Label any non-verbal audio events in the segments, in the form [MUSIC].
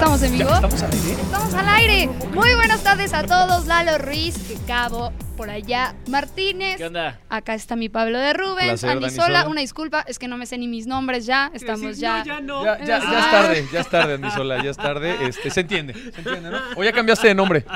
Estamos en vivo. ¿Estamos al aire? Estamos al aire. Muy buenas tardes a todos. Lalo Ruiz, Cabo, por allá. Martínez. ¿Qué onda? Acá está mi Pablo de Rubens. Placer, Anisola, una disculpa, es que no me sé ni mis nombres ya. Estamos ya. Ya, ya, ya es Ah. tarde, ya es tarde, Andisola, ya es tarde. Este, se entiende, se entiende, ¿no? O ya cambiaste de nombre. [LAUGHS]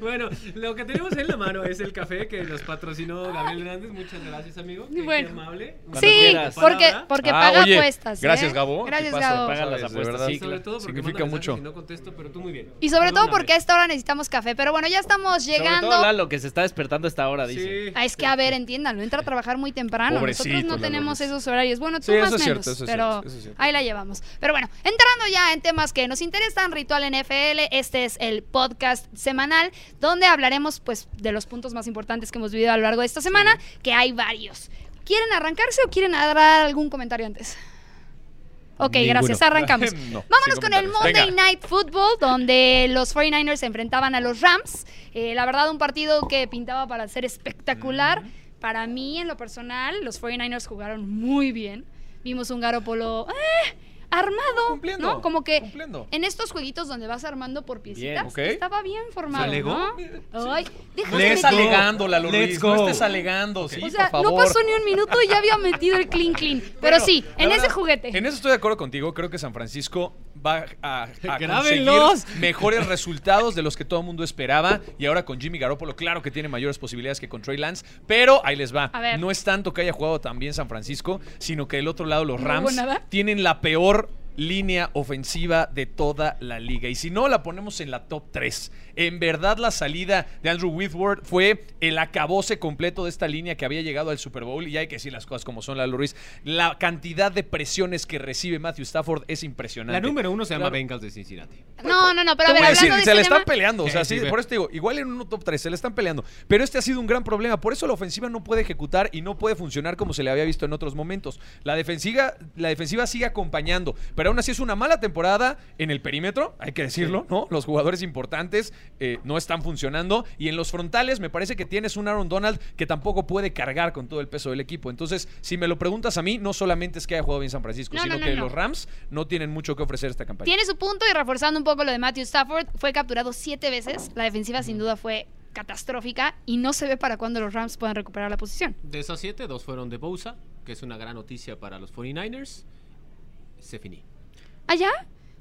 Bueno, lo que tenemos en la mano es el café que nos patrocinó Gabriel Hernández. Muchas gracias, amigo. Qué, qué Bueno. amable. Cuando Sí, quieras. porque, porque Ah, paga oye, apuestas. ¿eh? gracias, Gabo. Gracias, Gabo. Paga las de apuestas, verdad. sí, Y sobre todo porque Significa mucho. y no contesto, pero tú muy bien. Y sobre todo porque a esta hora necesitamos café. Pero bueno, ya estamos Sobre llegando. todo Lalo, que se está despertando a esta hora, dice. Sí. Ah, es que, a ver, entiéndanlo, entra a trabajar muy temprano. Pobrecito, Nosotros no tenemos esos horarios. Bueno, tú Sí, más eso es menos, cierto, eso es pero cierto, eso es cierto. ahí la llevamos. Pero bueno, entrando ya en temas que nos interesan, Ritual NFL, este es el podcast semanal donde hablaremos pues de los puntos más importantes que hemos vivido a lo largo de esta semana, que hay varios. ¿Quieren arrancarse o quieren dar algún comentario antes? Ok, Ninguno. gracias, arrancamos. [LAUGHS] No, Vámonos con el. Monday Venga. Night Football, donde los 49ers se enfrentaban a los Rams. Eh, la verdad, un partido que pintaba para ser espectacular. Para mí, en lo personal, los 49ers jugaron muy bien. Vimos un Garópolo eh, armado, Cumpliendo, ¿no? Como que cumpliendo. en estos jueguitos donde vas armando por piecitas, Bien, estaba bien formado, ¿Se alegó? ¿no? Ay, déjame meter- alegando, Lalo Let's go. no estés alegando, sí, O sea, por no pasó ni un minuto y ya había metido el clean clean. Pero Bueno, sí, en ese juguete. En eso estoy de acuerdo contigo. Creo que San Francisco va a, a [LAUGHS] conseguir mejores resultados de los que todo el mundo esperaba. Y ahora con Jimmy Garoppolo, claro que tiene mayores posibilidades que con Trey Lance. Pero ahí les va. A ver. No es tanto que haya jugado tan bien San Francisco, sino que del otro lado los ¿No Rams tienen la peor línea ofensiva de toda la liga. Y si no, la ponemos en la top 3. En verdad, la salida de Andrew Whitworth fue el acabose completo de esta línea que había llegado al Super Bowl. Y hay que decir las cosas como son, Lalo Ruiz. La cantidad de presiones que recibe Matthew Stafford es impresionante. La número uno se llama Claro. Bengals de Cincinnati. No, no, no, pero a ver, decir, de se le tema- están peleando. O sea, Sí, sí, sí, por eso te digo, igual en un top 3 se le están peleando. Pero este ha sido un gran problema. Por eso la ofensiva no puede ejecutar y no puede funcionar como se le había visto en otros momentos. La defensiva, la defensiva sigue acompañando. Pero aún así es una mala temporada en el perímetro, hay que decirlo, ¿no? Los jugadores importantes eh, no están funcionando. Y en los frontales me parece que tienes un Aaron Donald que tampoco puede cargar con todo el peso del equipo. Entonces, si me lo preguntas a mí, no solamente es que haya jugado bien San Francisco, No, sino no, no, que no. los Rams no tienen mucho que ofrecer esta campaña. Tiene su punto y reforzando un poco lo de Matthew Stafford, fue capturado siete veces. La defensiva sin duda fue catastrófica y no se ve para cuándo los Rams puedan recuperar la posición. De esas siete, dos fueron de Bosa, que es una gran noticia para los 49ers. Se finí. ¿Allá?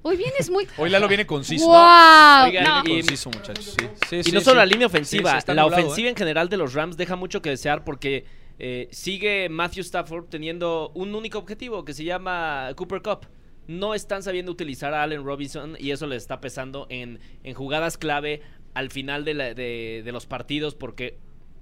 Hoy vienes muy... Hoy Lalo viene conciso. ¡Wow! Oigan, No. y- Conciso, muchachos. Sí, sí, Y sí, no solo sí. la línea ofensiva, la nublado, ofensiva ¿eh? en general de los Rams deja mucho que desear porque eh, sigue Matthew Stafford teniendo un único objetivo que se llama Cooper Cup. No están sabiendo utilizar a Allen Robinson y eso le está pesando en, en jugadas clave al final de, la- de- de los partidos porque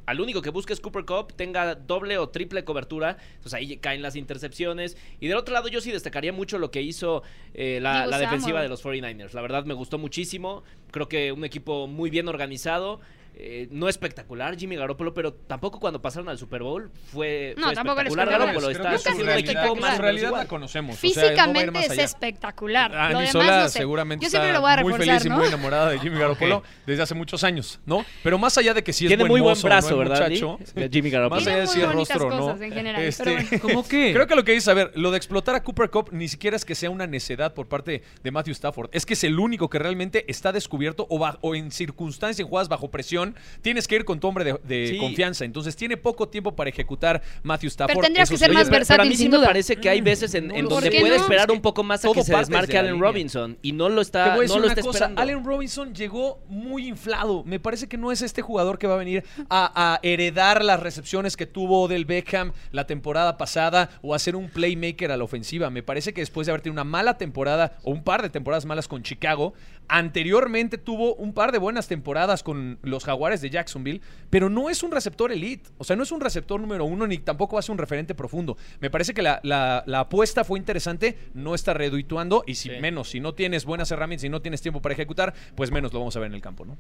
al único que busca es Cooper Cup, tenga doble o triple cobertura, entonces ahí caen las intercepciones. Y del otro lado yo sí destacaría mucho lo que hizo eh, la, la defensiva de los 49ers. La verdad me gustó muchísimo, creo que un equipo muy bien organizado. Eh, no espectacular Jimmy Garoppolo, pero tampoco cuando pasaron al Super Bowl fue, No, fue tampoco espectacular. Garoppolo está, su realidad, equipo más menos realidad la conocemos. o sea, Físicamente es espectacular. Andy Lo demás Sola no sé. seguramente Yo siempre está lo voy a muy feliz y muy enamorada de Jimmy [LAUGHS] Garoppolo desde hace muchos años, ¿no? Pero más allá de que sí es Tiene buen muy buen mozo, brazo, ¿no? el ¿verdad? muchacho, [LAUGHS] Lee? Jimmy Garoppolo. Más allá de si es rostro no. en general, este, bueno. [LAUGHS] ¿Cómo qué? Creo que lo que dices, a ver, lo de explotar a Cooper Cup ni siquiera es que sea una necedad por parte de Matthew Stafford. Es que es el único que realmente está descubierto o, o en circunstancias, en jugadas bajo presión, tienes que ir con tu hombre de, de Sí. confianza. Entonces tiene poco tiempo para ejecutar Matthew Stafford. tendrías Eso que ser más pero- pero a versátil, mí sí sin me duda. parece que hay veces en, No en lo donde puede esperar Es que un poco más a todo que se desmarque Allen línea. Robinson y no lo Te está, voy a decir no lo una está cosa, esperando. Allen Robinson llegó muy inflado. Me parece que no es este jugador que va a venir a, a heredar las recepciones que tuvo del Beckham la temporada pasada o a ser un playmaker a la ofensiva. Me parece que después de haber tenido una mala temporada o un par de temporadas malas con Chicago, anteriormente tuvo un par de buenas temporadas con los Jaguares de Jacksonville, pero no es un receptor elite. O sea, no es un receptor número uno ni tampoco va a ser un referente profundo. Me parece que la, la- la apuesta fue interesante, no está redituando y si Sí. menos, si no tienes buenas herramientas y no tienes tiempo para ejecutar, pues menos lo vamos a ver en el campo, ¿no?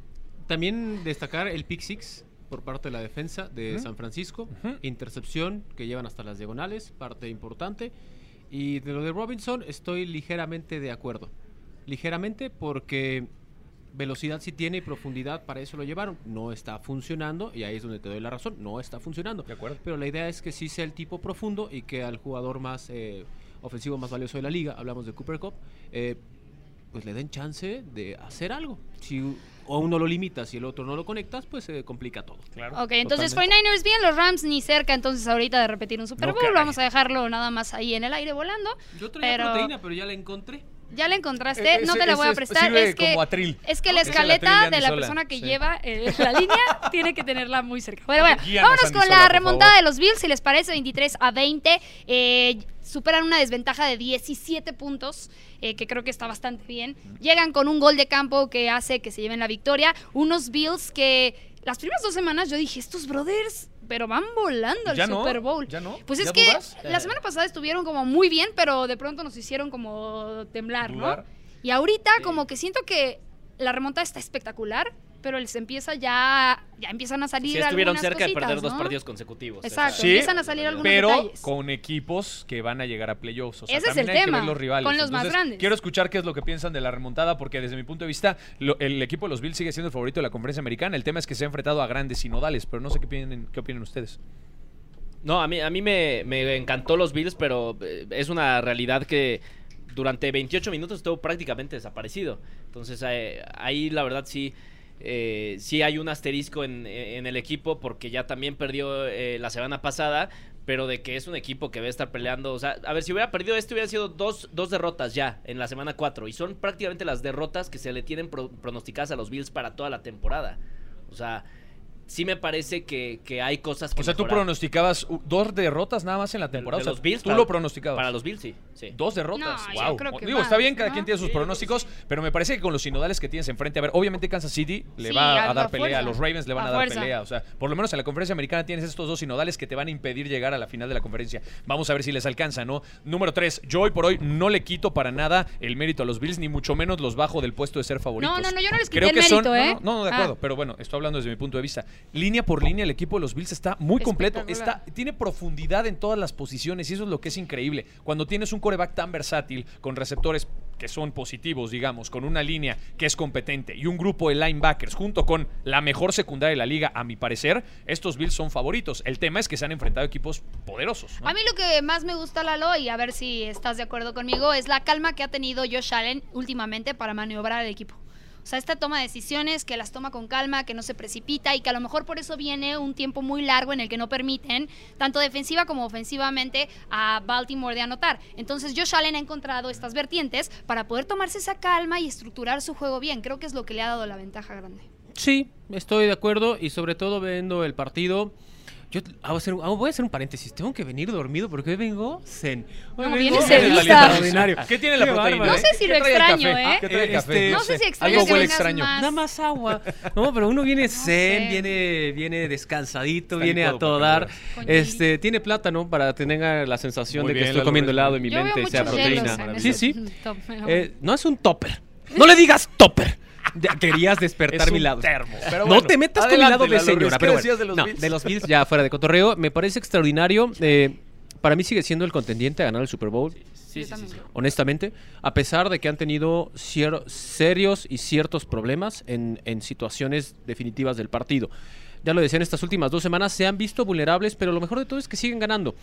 También destacar el pick six por parte de la defensa de. San Francisco. Intercepción que llevan hasta las diagonales, parte importante. Y de lo de Robinson estoy ligeramente de acuerdo. Ligeramente porque velocidad sí tiene y profundidad para eso lo llevaron. No está funcionando y ahí es donde te doy la razón. No está funcionando. De acuerdo. Pero la idea es que sí sea el tipo profundo y que al jugador más eh, ofensivo más valioso de la liga, hablamos de Cooper Cup, eh, pues le den chance de hacer algo. Si u- o uno lo limitas y el otro no lo conectas, pues se complica todo. Claro. Ok, entonces Totalmente. 49ers bien, los Rams ni cerca, entonces ahorita de repetir un Super Bowl, vamos a dejarlo nada más ahí en el aire volando. Yo traía Pero- proteína, pero ya la encontré. Ya la encontraste, E- no te la voy a prestar. Es que, atril. es que la escaleta de la persona que Sí. lleva eh, la línea [LAUGHS] tiene que tenerla muy cerca. Bueno, Guíanos, vámonos con la remontada de los Bills, si les parece, 23 a 20. Eh, superan una desventaja de 17 puntos, eh, que creo que está bastante bien. Llegan con un gol de campo que hace que se lleven la victoria. Unos Bills que las primeras dos semanas yo dije, estos brothers, pero van volando al ¿Ya no? Super Bowl. ¿Ya no? Pues ¿Ya es que dudas? la semana pasada estuvieron como muy bien, pero de pronto nos hicieron como temblar, Dudar. ¿no? Y ahorita Sí. como que siento que la remontada está espectacular, pero les empieza ya, ya empiezan a salir Sí estuvieron algunas cerca de perder dos partidos consecutivos. Exacto. Sí, empiezan a salir algunos pero detalles. con equipos que van a llegar a playoffs. O sea, Ese es el hay que tema, ver los rivales. con los más grandes. Quiero escuchar qué es lo que piensan de la remontada, porque desde mi punto de vista, lo- el equipo de los Bills sigue siendo el favorito de la conferencia americana. El tema es que se ha enfrentado a grandes sinodales, pero no sé qué opinan, qué opinan ustedes. No, a mí, a mí me, me encantó los Bills, pero eh, es una realidad que durante 28 minutos estuvo prácticamente desaparecido. Entonces eh, ahí la verdad sí, eh, sí hay un asterisco en, el equipo porque ya también perdió eh, la semana pasada, pero de que es un equipo que va a estar peleando. O sea, a ver, si hubiera perdido este hubieran sido dos, dos derrotas ya en la semana 4 y son prácticamente las derrotas que se le tienen pro- pronosticadas a los Bills para toda la temporada. O sea... Sí me parece que, que hay cosas que O sea, tú pronosticabas uh, dos derrotas nada más en la temporada. de O sea, los Bills tú para- lo pronosticabas. Para los Bills, sí. sí. Dos derrotas. No, yo wow. creo que Digo, más, está bien, cada ¿no? quien tiene sus Sí, pronósticos, pero me parece que con los sinodales que tienes enfrente, a ver, obviamente Kansas City le Sí, va a a dar pelea, a los Ravens le van A a, dar fuerza. pelea, o sea, por lo menos en la conferencia americana tienes estos dos sinodales que te van a impedir llegar a la final de la conferencia. Vamos a ver si les alcanza, ¿no? Número tres, yo hoy por hoy no le quito para nada el mérito a los Bills, ni mucho menos los bajo del puesto de ser favoritos. No, no, no, yo no les quité Creo el que son, mérito, ¿eh? no, no, no, de Ah. acuerdo, pero bueno, estoy hablando desde mi punto de vista. Línea por línea, el equipo de los Bills está muy completo, está tiene profundidad en todas las posiciones y eso es lo que es increíble. Cuando tienes un coreback tan versátil, con receptores que son positivos, digamos, con una línea que es competente y un grupo de linebackers junto con la mejor secundaria de la liga, a mi parecer, estos Bills son favoritos. El tema es que se han enfrentado equipos poderosos. ¿no? A mí lo que más me gusta, Lalo, y a ver si estás de acuerdo conmigo, es la calma que ha tenido Josh Allen últimamente para maniobrar al equipo. O sea, esta toma de decisiones, que las toma con calma, que no se precipita y que a lo mejor por eso viene un tiempo muy largo en el que no permiten, tanto defensiva como ofensivamente, a Baltimore de anotar. Entonces, Josh Allen ha encontrado estas vertientes para poder tomarse esa calma y estructurar su juego bien. Creo que es lo que le ha dado la ventaja grande. Sí, estoy de acuerdo y sobre todo viendo el partido. Yo ah, voy a, hacer, un- ah, voy a hacer un paréntesis. Tengo que venir dormido porque hoy vengo zen. Hoy No, vengo extraordinario. ¿Qué tiene la proteína? No sé si lo ¿Qué trae el extraño? ¿eh? ¿Qué trae el Este, café? No sé si extraño Algo que huele vengas extraño. más. Nada más agua. No, pero uno viene zen, viene, viene descansadito, Está viene a todo dar. Este, tiene plátano para tener la sensación Muy de que bien, estoy comiendo helado en mi Yo mente y sea proteína. Sí, sí. Eh, no es un topper. No le digas topper. Querías despertar Es mi lado. termo, pero no te metas con mi lado de señora. ¿qué Pero bueno. de los No, Bills? de los Bills, ya fuera de cotorreo. Me parece extraordinario. eh, para mí sigue siendo el contendiente a ganar el Super Bowl. Sí, sí, sí. Honestamente, a pesar de que han tenido serios y ciertos problemas en, en situaciones definitivas del partido. Ya lo decía en estas últimas dos semanas, se han visto vulnerables, pero lo mejor de todo es que siguen ganando.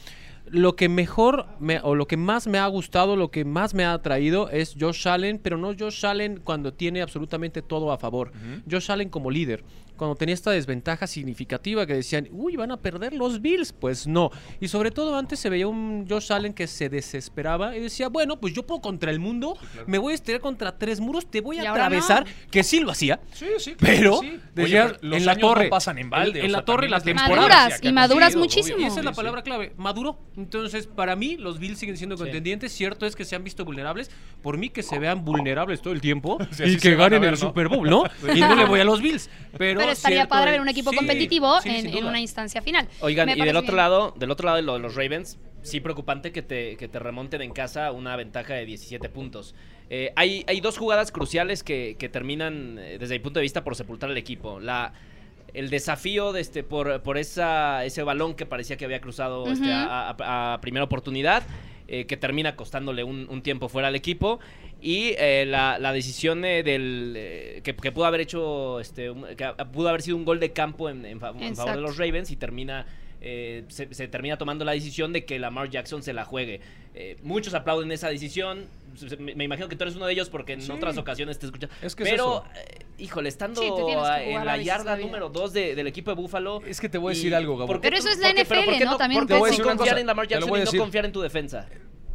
Lo que mejor me- o lo que más me ha gustado, lo que más me ha atraído es Josh Allen, pero no Josh Allen cuando tiene absolutamente todo a favor. Josh Allen como líder, cuando tenía esta desventaja significativa que decían, uy, van a perder los Bills. Pues no. Y sobre todo antes se veía un Josh Allen que se desesperaba y decía, bueno, pues yo puedo contra el mundo, me voy a estirar contra tres muros, te voy a atravesar, no. que sí lo hacía. Sí, sí, claro Pero, que sí. decía, Oye, pero los en la no torre, pasan en balde, en, o en sea, la torre también la es temporada. Maduras, y maduras muchísimo. Y esa es la palabra clave, maduro. Entonces, para mí, los Bills siguen siendo contendientes. Cierto es que se han visto vulnerables. Por mí, que se vean vulnerables todo el tiempo [LAUGHS] Sí, y que ganen ver, el ¿no? Super Bowl, ¿no? [LAUGHS] Y no le voy a los Bills. [LAUGHS] Pero, Pero estaría cierto, padre ver un equipo Sí, competitivo sí, en, una instancia final. Oigan, Me y del otro bien. lado, del otro lado de lo de los Ravens, sí preocupante que te, que te remonten en casa una ventaja de 17 puntos. Eh, hay, hay dos jugadas cruciales que, que terminan, eh, desde mi punto de vista, por sepultar al equipo. La, el desafío de este, por, por esa, ese balón que parecía que había cruzado este, Ujú. a, a- a primera oportunidad, eh, que termina costándole un, un tiempo fuera al equipo. Y eh, la, la decisión eh, del eh, que, que pudo haber hecho, este, un- que a- pudo haber sido un gol de campo en, en fa- en favor de los Ravens y termina eh, se, se termina tomando la decisión de que Lamar Jackson se la juegue. Eh, muchos aplauden esa decisión. Me, me imagino que tú eres uno de ellos porque en Sí. otras ocasiones te escuchan. Es que es Pero. Eh, híjole, estando Sí, en la yarda número 2 del equipo de Búfalo. Es que te voy a y- decir algo, Gabo. ¿por qué Pero eso es la por qué- pero ¿por NFL, ¿no? También ¿Por te voy a qué decir sí una confiar cosa, en Lamar Jackson y no confiar en tu defensa?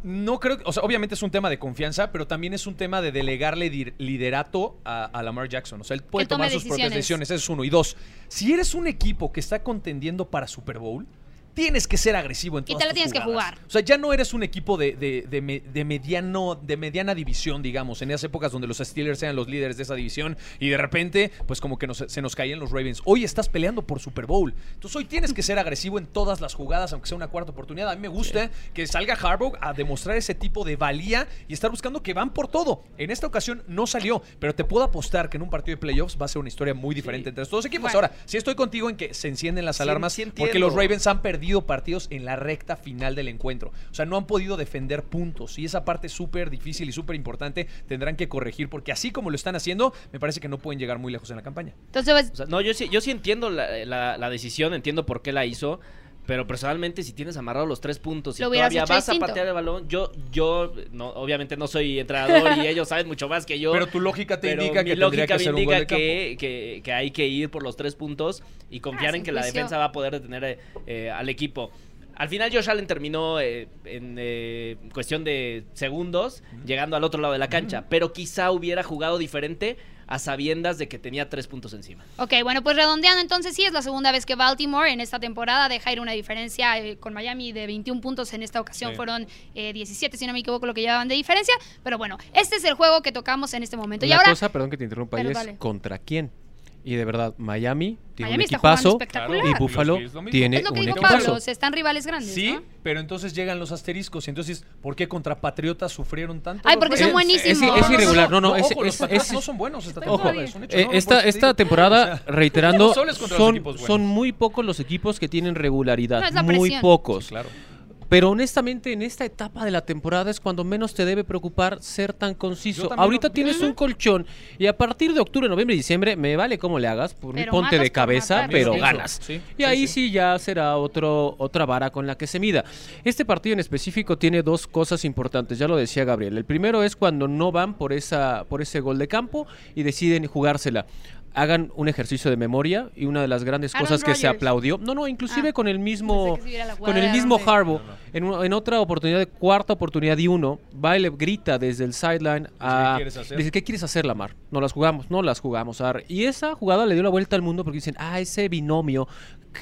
No creo, o sea, obviamente es un tema de confianza, pero también es un tema de delegarle liderato a, a Lamar Jackson. O sea, él puede tomar sus propias decisiones. decisiones, eso es uno. Y dos, si eres un equipo que está contendiendo para Super Bowl, tienes que ser agresivo en Y todas te la tus tienes que jugar. O sea, ya no eres un equipo de, de- de me- de mediano, de mediana división, digamos, en esas épocas donde los Steelers eran los líderes de esa división y de repente, pues como que nos- se nos caían los Ravens. Hoy estás peleando por Super Bowl. Entonces hoy tienes que ser agresivo en todas las jugadas, aunque sea una cuarta oportunidad. A mí me gusta que salga Harbaugh a demostrar ese tipo de valía y estar buscando que van por todo. En esta ocasión no salió, pero te puedo apostar que en un partido de playoffs va a ser una historia muy diferente entre estos dos equipos. Ahora, sí estoy contigo en que se encienden las alarmas sí porque entiendo. los Ravens han perdido partidos en la recta final del encuentro. O sea, no han podido defender puntos. Y esa parte súper difícil y súper importante tendrán que corregir porque así como lo están haciendo, me parece que no pueden llegar muy lejos en la campaña. Entonces, pues, O sea, no, yo sí, yo sí entiendo la, la- la decisión, entiendo por qué la hizo. Pero personalmente, si tienes amarrado los tres puntos y todavía vas a patear el balón, yo, yo, no, obviamente no soy entrenador y [LAUGHS] ellos saben mucho más que yo. Pero tu lógica te indica mi que lógica que me ser un indica gol de campo. que, que- que hay que ir por los tres puntos y confiar Ah, en que la defensa va a poder detener eh, eh, al equipo. Al final Josh Allen terminó eh, en eh, cuestión de segundos llegando al otro lado de la cancha, pero quizá hubiera jugado diferente a sabiendas de que tenía tres puntos encima. Ok, bueno, pues redondeando entonces sí es la segunda vez que Baltimore en esta temporada deja ir una diferencia eh, con Miami de 21 puntos. En esta ocasión Sí. fueron eh, 17, si no me equivoco, lo que llevaban de diferencia. Pero bueno, este es el juego que tocamos en este momento. y La ahora, cosa, perdón que te interrumpa, Pero es contra quién. Y de verdad, Miami tiene Miami un está equipazo espectacular. y Buffalo mismo. tiene es lo que un dijo equipazo. Pablo, se están rivales grandes, Sí, ¿no? pero entonces llegan los asteriscos. Y entonces, ¿por qué contra Patriotas sufrieron tanto? Ay, los porque son buenísimos. es irregular. No, no, es- ojo, los es- es- no son buenos esta temporada. es un hecho, Eh, ¿no? No esta, esta temporada, reiterando, no son, son muy pocos los equipos que tienen regularidad. No, es la muy pocos. Sí, claro. Pero honestamente, en esta etapa de la temporada es cuando menos te debe preocupar ser tan conciso. Ahorita lo- tienes un colchón y a partir de octubre, noviembre y diciembre, me vale cómo le hagas, por mí ponte de cabeza, matar, pero sí. ganas. Sí, Y sí, ahí sí. sí ya será otro, otra vara con la que se mida. Este partido en específico tiene dos cosas importantes, ya lo decía Gabriel. El primero es cuando no van por, esa, por ese gol de campo y deciden jugársela. Hagan un ejercicio de memoria y una de las grandes Aaron cosas que se aplaudió, no, no, inclusive Ah, con el mismo, con el mismo. Harbaugh, en, una- en otra oportunidad de cuarta oportunidad y uno, va y le grita desde el sideline a... ¿qué quieres hacer? Dice, ¿qué quieres hacer, Lamar? No las jugamos, no las jugamos. Ar. Y esa jugada le dio la vuelta al mundo porque dicen, ah, ese binomio,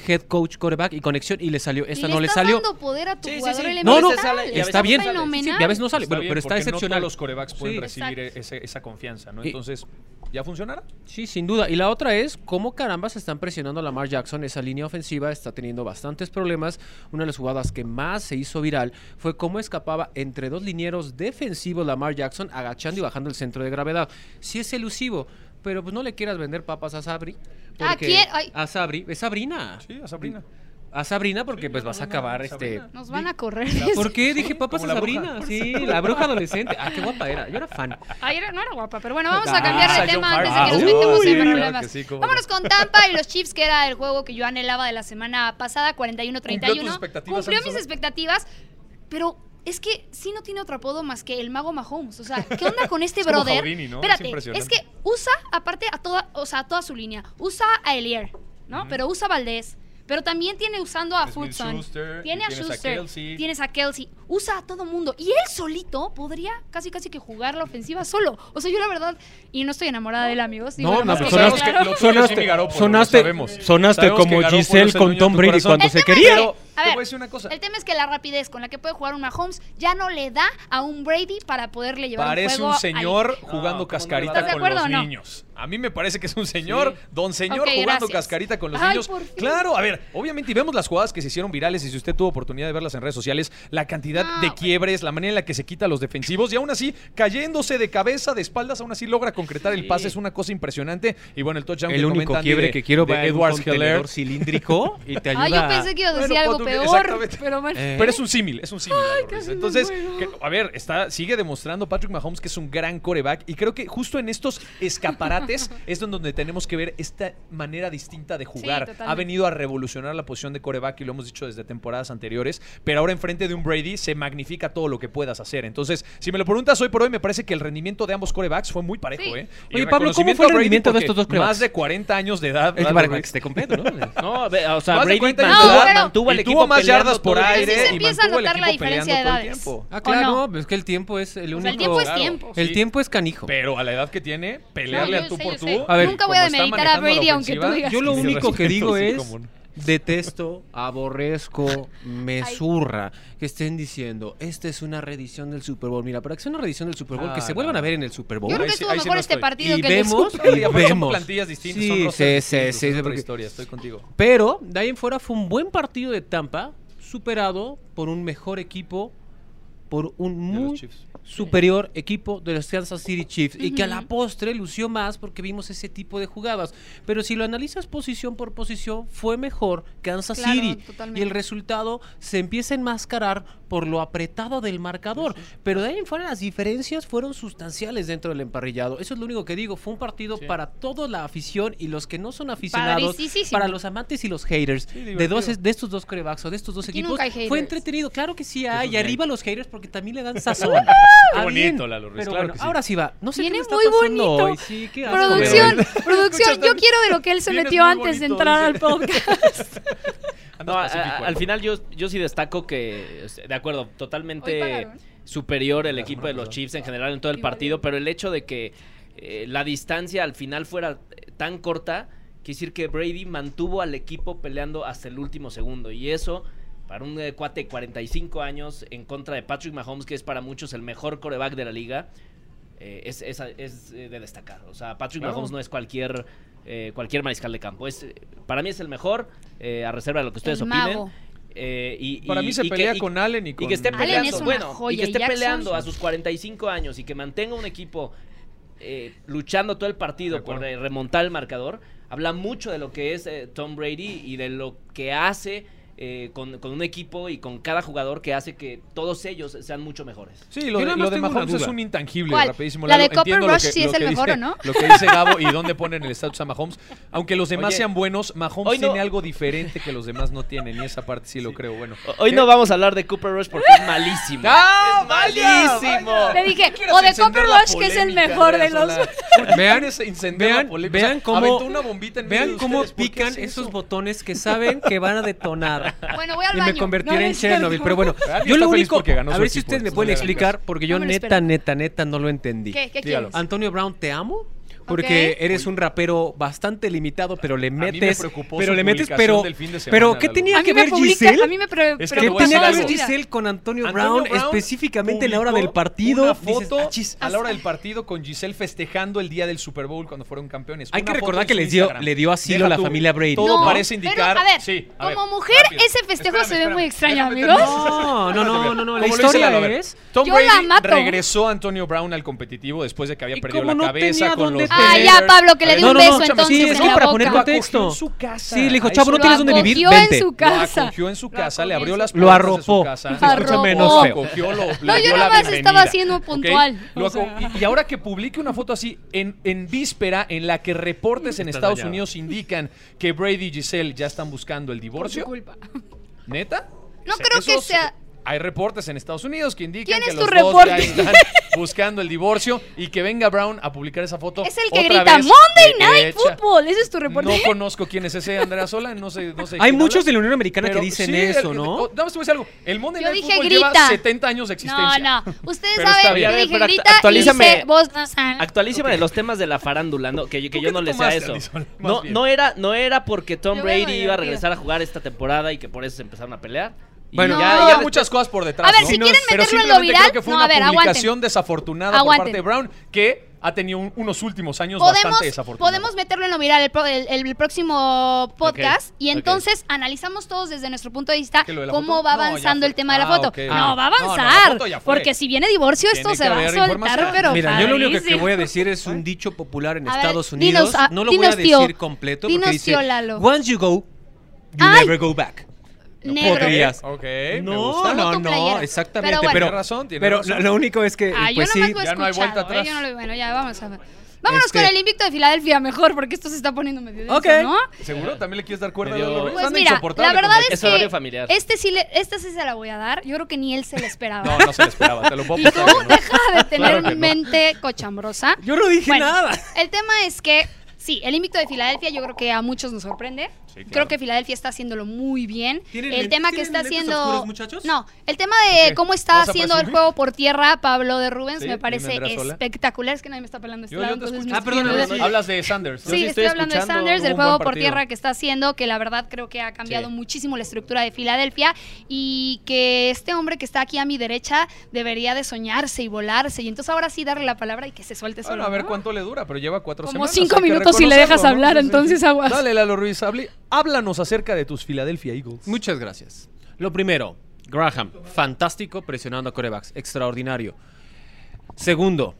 head coach, quarterback y conexión, y le salió. Esta y no le salió. dando poder a tu Sí, sí, jugador sí. elemental. No, no, sale, está bien. fenomenal. Y a veces no sale, Está bueno, bien, pero está porque no excepcional. todos los corebacks pueden Sí. recibir esa confianza, ¿no? Y- Entonces, ¿ya funcionará? Sí, sin duda. Y la otra es cómo caramba se están presionando a Lamar Jackson. Esa línea ofensiva está teniendo bastantes problemas. Una de las jugadas que más se hizo viral fue cómo escapaba entre dos linieros defensivos Lamar Jackson, agachando y bajando el centro de gravedad. Sí es elusivo, pero pues no le quieras vender papas a Sabri. ¿A porque- quién? Ay. A Sabri. Es Sabrina. Sí, a Sabrina. A Sabrina porque Sí, pues vas a acabar este... Nos van a correr. ¿Por qué? Dije papas a Sabrina. bruja. Sí, la bruja adolescente. Ah, qué guapa era. Yo era fan. Ay, era- no era guapa, pero bueno, vamos a Ah, cambiar de tema antes de que nos Ah, metemos en problemas. Vámonos no. con Tampa y los Chiefs, que era el juego que yo anhelaba de la semana pasada, 41-31. ¿Cumplió mis expectativas, pero es que sí no tiene otro apodo más que el mago Mahomes. O sea, ¿qué onda con este [LAUGHS] Es como brother? Espérate, es, que usa, aparte, a toda, o sea, a toda su línea. Usa a Elier, ¿no? Pero usa a Valdés. Pero también tiene usando a. Schuster, Tiene a tienes a Schuster. Kelsey. Tienes a Kelsey. Usa a todo mundo. Y él solito podría casi casi que jugar la ofensiva solo. O sea, yo la verdad, y no estoy enamorada de él, amigos. digo, No, no, que quede sonaste- lo sonaste, sonaste que como Giselle el con Tom Brady cuando se quería. A te ver, voy a decir una cosa. El tema es que la rapidez con la que puede jugar un Mahomes ya no le da a un Brady para poderle llevar Parece un juego un al- señor jugando ¿cómo no cascarita le va a ¿Estás de con los acuerdo o no? niños. A mí me parece que es un señor, Sí. don señor jugando gracias. cascarita con los Ay, niños. por fin. Claro, a ver, obviamente y vemos las jugadas que se hicieron virales y si usted tuvo oportunidad de verlas en redes sociales, la cantidad No, de quiebres, la manera en la que se quita a los defensivos y aún así cayéndose de cabeza, de espaldas, aún así logra concretar el pase, es una cosa impresionante. Y bueno, el touchdown El que único quiebre de- que quiero de ver un Edwards Heller. cilíndrico y te ayuda Ah, yo pensé que iba a decir Bueno, algo peor, exactamente. pero bueno. Eh, Pero es un símil, es un símil. Entonces, que- a ver, está, sigue demostrando Patrick Mahomes que es un gran coreback y creo que justo en estos escaparates [LAUGHS] es donde tenemos que ver esta manera distinta de jugar. ha venido a revolucionar la posición de coreback y lo hemos dicho desde temporadas anteriores, pero ahora enfrente de un Brady se magnifica todo lo que puedas hacer. Entonces, si me lo preguntas hoy por hoy, me parece que el rendimiento de ambos corebacks fue muy parejo. Sí. ¿eh? Y Oye, Pablo, ¿cómo fue el a Brady rendimiento de estos dos corebacks? Más de 40 años de edad. Es para que esté completo, ¿no? [LAUGHS] No, o sea, Brady 40 años mantuvo, edad. mantuvo al equipo tuvo más yardas por aire y empieza a mantuvo el notar la equipo diferencia de peleando todo el edades. tiempo. Ah, ¿O claro, no? no, es que el tiempo es el O único. sea, el tiempo es Claro. tiempo. El Sí. tiempo es canijo. Pero a la edad que tiene, pelearle No, yo al tú sé, por tú. A ver, Nunca voy a demeritar a Brady, aunque tú digas Yo lo único que [LAUGHS] digo es. Detesto, aborrezco, me zurra que estén diciendo, esta es una reedición del Super Bowl. Mira, para que sea una reedición del Super Bowl, Ah, que se no. vuelvan a ver en el Super Bowl. Yo creo que sí- estuvo ahí sí mejor no este estoy. partido y que el vemos, Super. y Y aparte son vemos. plantillas distintas, Sí, son rosters sí, sí, sí, es otra porque- historia, estoy contigo. Pero de ahí en fuera fue un buen partido de Tampa, superado por un mejor equipo, por un muy superior equipo de los Kansas City Chiefs y que a la postre lució más porque vimos ese tipo de jugadas. Pero si lo analizas posición por posición, fue mejor Kansas Claro, City totalmente. y el resultado se empieza a enmascarar por lo apretado del marcador. Pero de ahí en fuera las diferencias fueron sustanciales dentro del emparrillado. Eso es lo único que digo. Fue un partido Sí. para toda la afición y los que no son aficionados, para los amantes y los haters de, dos, de estos dos corebacks o de estos dos Aquí equipos. Fue entretenido. Claro que sí hay. Y arriba los haters porque también le dan [LAUGHS] sazón. Qué Ah, bonito, Lalo Ruiz, Pero claro bueno, que sí. ahora sí va. No sé Viene qué me está muy pasando bonito. hoy. Sí, qué asco, Producción, [LAUGHS] producción, yo quiero de lo que él se vienes metió muy antes de bonito, entrar al dice. podcast. [LAUGHS] No, a- pacífico, a- al final yo, yo sí destaco que, de acuerdo, Hoy totalmente pagaron. superior el equipo de los. Chiefs en general en todo el Igual. partido, pero el hecho de que eh, la distancia al final fuera eh, tan corta, quiere decir que Brady mantuvo al equipo peleando hasta el último segundo. Y eso, para un eh, cuate de 45 años en contra de Patrick Mahomes, que es para muchos el mejor coreback de la liga, eh, es, es- es, eh, de destacar. O sea, Patrick Claro. Mahomes no es cualquier, eh, cualquier mariscal de campo. Es, para mí es el mejor, eh, a reserva de lo que ustedes El opinen. mago. Eh, y, Para y- mí se y que- pelea y- con Allen y con... y que esté peleando, es una bueno, joya, y que esté Jackson- peleando a sus 45 años y que mantenga un equipo eh, luchando todo el partido por eh, remontar el marcador, habla mucho de lo que es eh, Tom Brady y de lo que hace eh, con, con un equipo y con cada jugador que hace que todos ellos sean mucho mejores. Sí, lo Yo de, lo de tengo una Mahomes es un intangible, ¿Cuál? rapidísimo. ¿La de Lalo. Copper Rush que- sí es el mejor dice- o no? Lo que dice Gabo y dónde ponen el estatus a Mahomes. Aunque los [LAUGHS] demás Oye, sean buenos, Mahomes no- tiene algo diferente que los demás no tienen y esa parte sí, lo creo. Bueno. Hoy ¿Qué? no vamos a hablar de Cooper Rush porque es malísimo. ¡Ah, es malísimo. Le dije, o de Copper Rush, que es el mejor de los... Solá. ¿Por qué Vean- Vean, vean cómo, aventó una bombita en medio vean cómo ustedes. ¿Por qué pican esos eso? botones que saben que van a detonar. Bueno, voy al y baño. me convertiré No, en. Chernobyl. Pero bueno, yo lo único. A ver si ustedes me pueden explicar, porque yo neta, neta, neta no lo entendí. ¿Qué? ¿Qué Dígalo. quieres? Antonio Brown, te amo. Porque eres un rapero bastante limitado, pero le mí me metes. preocupó pero su le metes, pero. del fin de semana, pero, ¿qué tenía que me ver publica, Giselle? a mí me pre Es que ¿Qué tenía que ver. Giselle con Antonio, Antonio Brown, Brown específicamente en la hora del partido? Una Dices, foto "Ah, chis". a la hora del partido con Giselle festejando el día del Super Bowl cuando fueron campeones. Hay Una que recordar que les dio- Instagram. le dio asilo a la tú, familia Brady. Todo No, parece indicar. Pero, a ver, sí, a ver, como mujer, rápido. ese festejo Espérame, se ve muy extraño, amigos. No, no, no, no, no. La historia es. Tom Brady regresó a Antonio Brown al competitivo después de que había ¿Y perdido la no cabeza con los? Ah, ya, Pablo, que le dé un no, beso no, entonces sí, es que para poner Lo acogió contexto. en su casa. Sí, le dijo, A chavo, no tienes dónde vivir, acogió vente. en su Lo casa. acogió en su Lo casa, le abrió acogió. las Lo puertas de su arropó. menos Lo feo. acogió, lo- No, yo nada la más estaba siendo ¿ok? puntual, Lo o aco- sea. y, y ahora que publique una foto así en, en víspera en la que reportes en Estados. Unidos indican que Brady y Giselle ya están buscando el Por su divorcio, culpa. ¿neta? No O sea, creo que sea... hay reportes en Estados Unidos que indican ¿Quién que los dos ya están [LAUGHS] buscando el divorcio y que venga Brown a publicar esa foto. Es el que otra grita vez Monday Night. Football. Ese es tu reporte. No conozco quién es ese Andrea Sola, no sé, no sé Hay muchos habla, de la Unión Americana que dicen sí, eso, el- ¿no? a decir algo. El Monday Yo Night dije Football grita. lleva 70 años de No, existencia. no. Ustedes Pero está saben, ver, dije pero grita y actualízame- dice. Actualízame de los temas de la farándula, ¿no? que, yo- que ¿Tú yo qué no te le sé a eso. No, no, era, no era porque Tom Brady iba a regresar a jugar esta temporada y que por eso se empezaron a pelear. Bueno, Ya, No. ya después- muchas cosas por detrás. A ver, ¿no? si quieren Pero meterlo en lo viral, creo que fue no, una a ver, publicación aguanten. desafortunada por Aguanten. parte de Brown que ha tenido un- unos últimos años Podemos, bastante desafortunados. podemos meterlo en lo viral el, el- el próximo podcast Ok, y entonces analizamos todos desde nuestro punto de vista ¿Que lo de cómo foto? va No, ya avanzando fue. el tema de la Ah, foto. ok. No, va a No, no, avanzar. ya fue. porque si viene divorcio, esto Tiene se va a soltar, pero Mira, yo lo único que, voy a decir es un dicho popular en A ver, Estados dinos, Unidos. ah, no lo voy a dinos, tío. decir completo porque Dinos, dice, tío Lalo. once you go, you Ay. never go back. Negro. podrías. Ok, No, no, no, exactamente. Pero Pero, bueno. Tiene razón, tiene pero razón. lo, lo único es que, Ah, yo pues sí, ya no hay vuelta ¿eh? atrás. Yo no lo- bueno, ya vamos a ver. Vámonos Este- con el invicto de Filadelfia mejor, porque esto se está poniendo medio denso. ¿no? ¿Seguro? ¿También le quieres dar cuerda a Medio-? Pues mira, la verdad es Es que familiar. este sí le, esta sí se la voy a dar. Yo creo que ni él se la esperaba. No, no se le esperaba, te lo puedo [LAUGHS] Y tú deja de tener Claro no. mente cochambrosa. yo no dije Bueno, nada. El tema es que, sí, el invicto de Filadelfia yo creo que a muchos nos sorprende. Sí, claro. Creo que Filadelfia está haciéndolo muy bien. ¿Tienen El tema que está haciendo... oscuros, muchachos? No, el tema de cómo está ¿Vas a haciendo el juego por tierra Pablo de Rubens Sí, me parece espectacular. Es que nadie me está pelando este Yo- lado, entonces Ah, perdón, no, Hablas de Sanders. Yo Sí, sí estoy, estoy hablando de Sanders, del juego por tierra que está haciendo, que la verdad creo que ha cambiado Sí. muchísimo la estructura de Filadelfia y que este hombre que está aquí a mi derecha debería de soñarse y volarse y entonces ahora sí darle la palabra y que se suelte Bueno, solo. a ver ¿no? cuánto le dura, pero lleva cuatro Como semanas. cinco minutos si le dejas ¿no? hablar, Sí, sí, entonces aguas. Dale, Lalo Ruiz, hable- háblanos acerca de tus Philadelphia Eagles. Muchas gracias. Lo primero, Graham, fantástico presionando a corebacks, extraordinario. Segundo,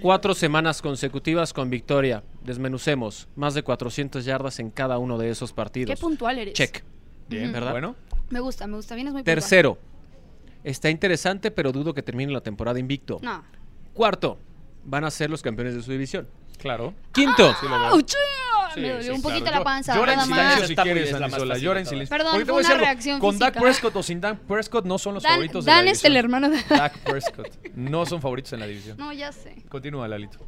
cuatro semanas consecutivas con victoria. Desmenucemos, más de 400 yardas en cada uno de esos partidos. Qué puntual eres. Check. Bien, ¿verdad? Bueno, Me gusta, me gusta. Vienes muy puntual. Tercero, está interesante, pero dudo que termine la temporada invicto. No. Cuarto, van a ser los campeones de su división. Claro. Quinto, Sí. ¡Auch! Sí, me dolió sí, un claro. poquito Yo- la panza, Llora en nada silencio más. si quieres, bien, es la Ani más Sola, fácil Llora de en silencio. Perdón, Porque fue una reacción Con Dak física. Prescott o sin Dak Prescott no son los Dan, favoritos de Dan la es el hermano de... Dak [LAUGHS] Prescott. No son favoritos en la división. No, ya sé. Continúa, Lalito.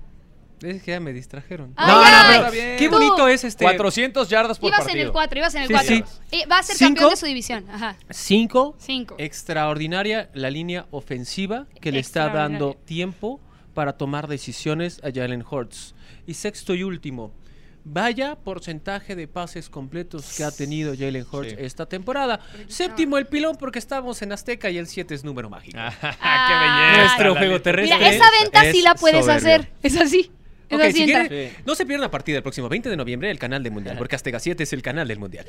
es que ya me distrajeron. Ay, no, ay. no, Está pero bien. qué Tú. bonito es este. 400 yardas por Ibas partido. en el 4, ibas en el Sí, 4. sí. Va a ser ¿Cinco? campeón de su división. Ajá. Cinco, 5. extraordinaria la línea ofensiva que le está dando tiempo para tomar decisiones a Jalen Hurts. Y sexto y último, vaya porcentaje de pases completos que ha tenido Jalen Hurts Sí. esta temporada. Séptimo el pilón porque estamos en Azteca y el 7 es número mágico. [LAUGHS] Ah, ¡Qué belleza! Nuestro juego terrestre. Mira, esa venta sí la puedes soberbio. hacer. Es así. Es Ok, así si Sí. no se pierdan a partir del próximo 20 de noviembre el canal del Mundial, porque Azteca 7 es el canal del Mundial.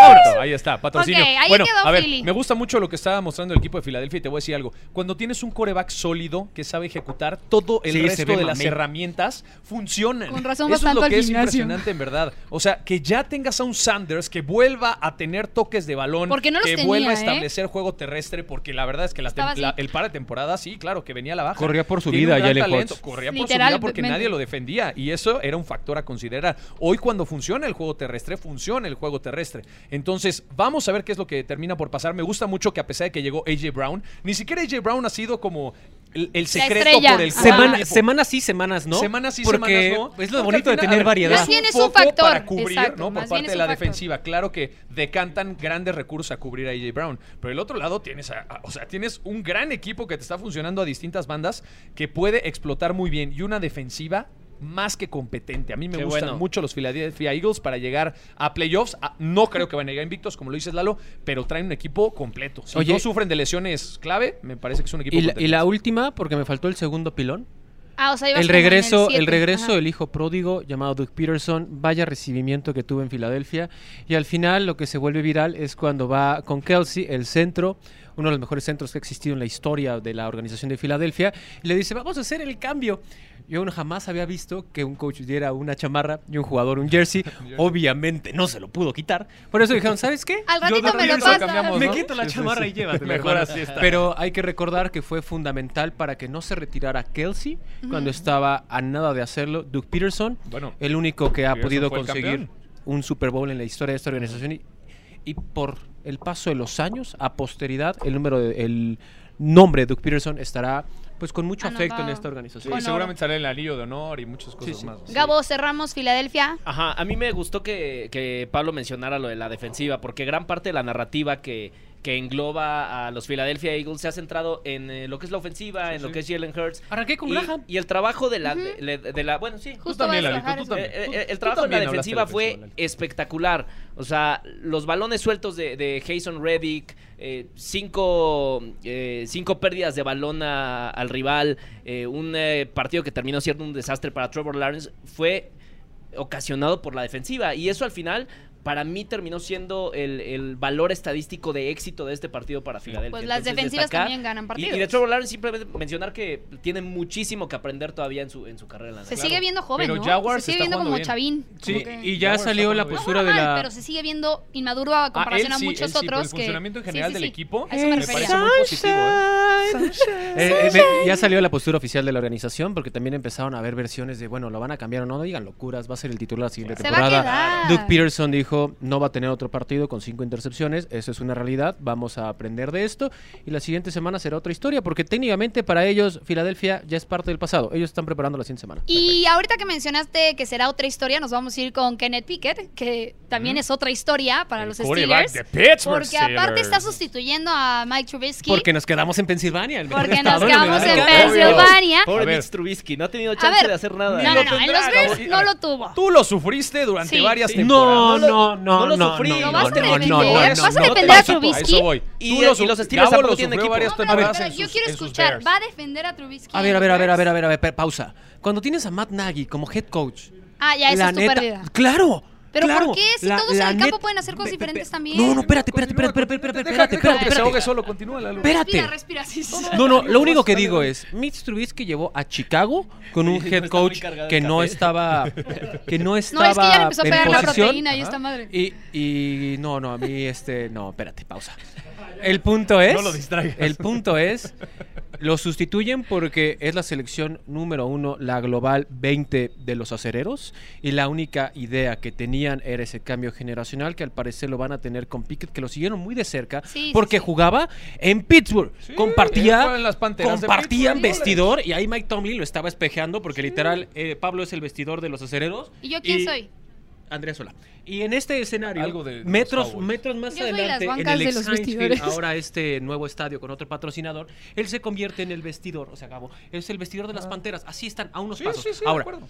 Vámonos. Ahí está, patrocinio. Ahí bueno, quedó a ver, Philly. me gusta mucho lo que estaba mostrando el equipo de Filadelfia y te voy a decir algo. Cuando tienes un coreback sólido que sabe ejecutar, todo el Sí, resto de las herramientas funcionan. Con razón Eso es lo que es gimnasio. impresionante en verdad. O sea, que ya tengas a un Sanders que vuelva a tener toques de balón, Porque no los que tenía, vuelva a ¿eh? establecer juego terrestre, porque la verdad es que la la- el par de temporada, sí, claro, que venía a la baja. Corría por su Tiene vida, talento, Hurts. Corría por su vida porque nadie lo defendía y eso era un factor a considerar. Hoy cuando funciona el juego terrestre, funciona el juego terrestre. Entonces, vamos a ver qué es lo que termina por pasar. Me gusta mucho que a pesar de que llegó AJ Brown, ni siquiera AJ Brown ha sido como el, el secreto por el cual Semana, semanas sí, semanas no. Semanas sí, porque semanas no. Es lo bonito de final, tener ver, variedad. Más bien es un factor, para cubrir, exacto, ¿no? Por parte de la factor. defensiva. Claro que decantan grandes recursos a cubrir a AJ Brown. Pero el otro lado tienes, a- a- o sea, tienes un gran equipo que te está funcionando a distintas bandas que puede explotar muy bien y una defensiva más que competente. A mí me Qué gustan bueno. mucho los Philadelphia Eagles para llegar a playoffs. Ah, No creo que van a llegar invictos, como lo dices Lalo, pero traen un equipo completo. Si Oye. no sufren de lesiones clave, me parece que es un equipo Y la, y la última, porque me faltó el segundo pilón. Ah, o sea, El regreso, el, siete. regreso Ajá. del hijo pródigo llamado Doug Peterson, vaya recibimiento que tuvo en Filadelfia. Y al final lo que se vuelve viral es cuando va con Kelsey, el centro, uno de los mejores centros que ha existido en la historia de la organización de Filadelfia, y le dice, vamos a hacer el cambio. Yo aún jamás había visto que un coach diera una chamarra y un jugador un jersey. [LAUGHS] [LAUGHS] Obviamente no se lo pudo quitar. Por eso dijeron, ¿sabes qué? Al ratito Yo- me lo yo- pasa. cambiamos, Me ¿no? quito la Sí, sí, chamarra sí. y llévatelo. [LAUGHS] Mejor así está. Pero hay que recordar que fue fundamental para que no se retirara Kelsey cuando estaba a nada de hacerlo. Doug Peterson, Bueno, el único que ha Peterson podido conseguir un Super Bowl en la historia de esta organización. Y, y por el paso de los años, a posteridad, el número de- el nombre de Doug Peterson estará pues con mucho afecto en esta Sí, organización. Honor. seguramente sale el anillo de honor y muchas cosas sí. más. Gabo, cerramos Filadelfia. Ajá, a mí me gustó que, que Pablo mencionara lo de la defensiva, porque gran parte de la narrativa que, que engloba a los Philadelphia Eagles se ha centrado en eh, lo que es la ofensiva, en lo sí. que es Jalen Hurts. Arranqué con y, Graham. y el trabajo de la, de, de- de la... Bueno, sí. Justo también, tú también. Eh, eh, Tú- el tú trabajo de la también hablaste de la defensiva fue espectacular. O sea, los balones sueltos de, de Jason Reddick, eh, cinco, eh, cinco pérdidas de balón a- al rival, eh, un eh, partido que terminó siendo un desastre para Trevor Lawrence, fue ocasionado por la defensiva. Y eso al final, para mí, terminó siendo el, el valor estadístico de éxito de este partido para Filadelfia. Pues las Entonces, defensivas también ganan y, partidos. y de Trevor Lawrence simplemente mencionar que tiene muchísimo que aprender todavía en su, en su carrera. en la Se sigue viendo joven, Pero ¿no? Jaguars se sigue está viendo como bien. chavín. Sí, como que- y ya Jaguars salió la postura no de la pero se sigue viendo inmaduro a comparación Ah, a él sí, muchos sí, otros. el que- funcionamiento en Sí, general sí, del equipo A eso me me refería. parece muy positivo. ¿eh? Eh, eh, ve- ya salió la postura oficial de la organización porque también empezaron a haber versiones de, bueno, lo van a cambiar o no, no digan locuras, va a ser el titular la siguiente a temporada. Doug Peterson dijo, no va a tener otro partido con cinco intercepciones, eso es una realidad, vamos a aprender de esto y la siguiente semana será otra historia porque técnicamente para ellos Filadelfia ya es parte del pasado, ellos están preparando la siguiente semana. Y ahorita que mencionaste que será otra historia, nos vamos a ir con Kenneth Pickett, que también es otra historia para El los Steelers. de Pittsburgh Porque aparte está sustituyendo a Mike Trubisky. Porque nos quedamos en Pensilvania. el Porque nos quedamos en. Pensilvania. Pobre. Mitch Trubisky, no ha tenido chance ver, de hacer nada. No, no, no, en los. Bears no lo tuvo. Tú lo sufriste durante Sí, varias sí. temporadas. No, no, no, no no, sufrí, no, Lo no, vas a no, defender, no, no, vas a no, defender no, a. Trubisky. A. Y- los Steelers tampoco tienen equipo. No, pero, pero en yo quiero escuchar. ¿va a defender a Trubisky? A ver, a ver, a ver, a ver, a ver, a ver, pausa. Cuando tienes a Matt Nagy como head coach. Ah, ya, esa es tu pérdida. Claro. Pero claro, ¿por qué? Si la- todos en la el campo pueden hacer cosas diferentes también. No, no, espérate, espérate, espérate, espérate, espérate, espérate, espérate, que se ahogue espérate. solo, continúa, Lalo. Espérate. Respira, respira, sí, sí, sí. No, no, lo único que digo es, Mitch Trubisky llevó a Chicago con un head coach que no estaba [LAUGHS] que no No, estaba es que ya le empezó a en pegar la posición. proteína y esta madre. Y, y no, no, a mí este, no, espérate, pausa. El punto es, No lo distraigas. el punto es, lo sustituyen porque es la selección número uno, la global 20 de los acereros y la única idea que tenían era ese cambio generacional que al parecer lo van a tener con Pickett, que lo siguieron muy de cerca Sí, porque sí. jugaba en Pittsburgh, Sí, compartía, en las compartían vestidor y ahí Mike Tomlin lo estaba espejeando porque literal eh, Pablo es el vestidor de los acereros. ¿Y yo quién soy? Andrea Sola. Y en este escenario, Algo de metros, metros más Yo adelante, en el ex Heinz ahora este nuevo estadio con otro patrocinador, él se convierte en el vestidor, o sea, Gabo, es el vestidor de las panteras. Así están, a unos Sí, pasos. sí, sí, de ahora, acuerdo.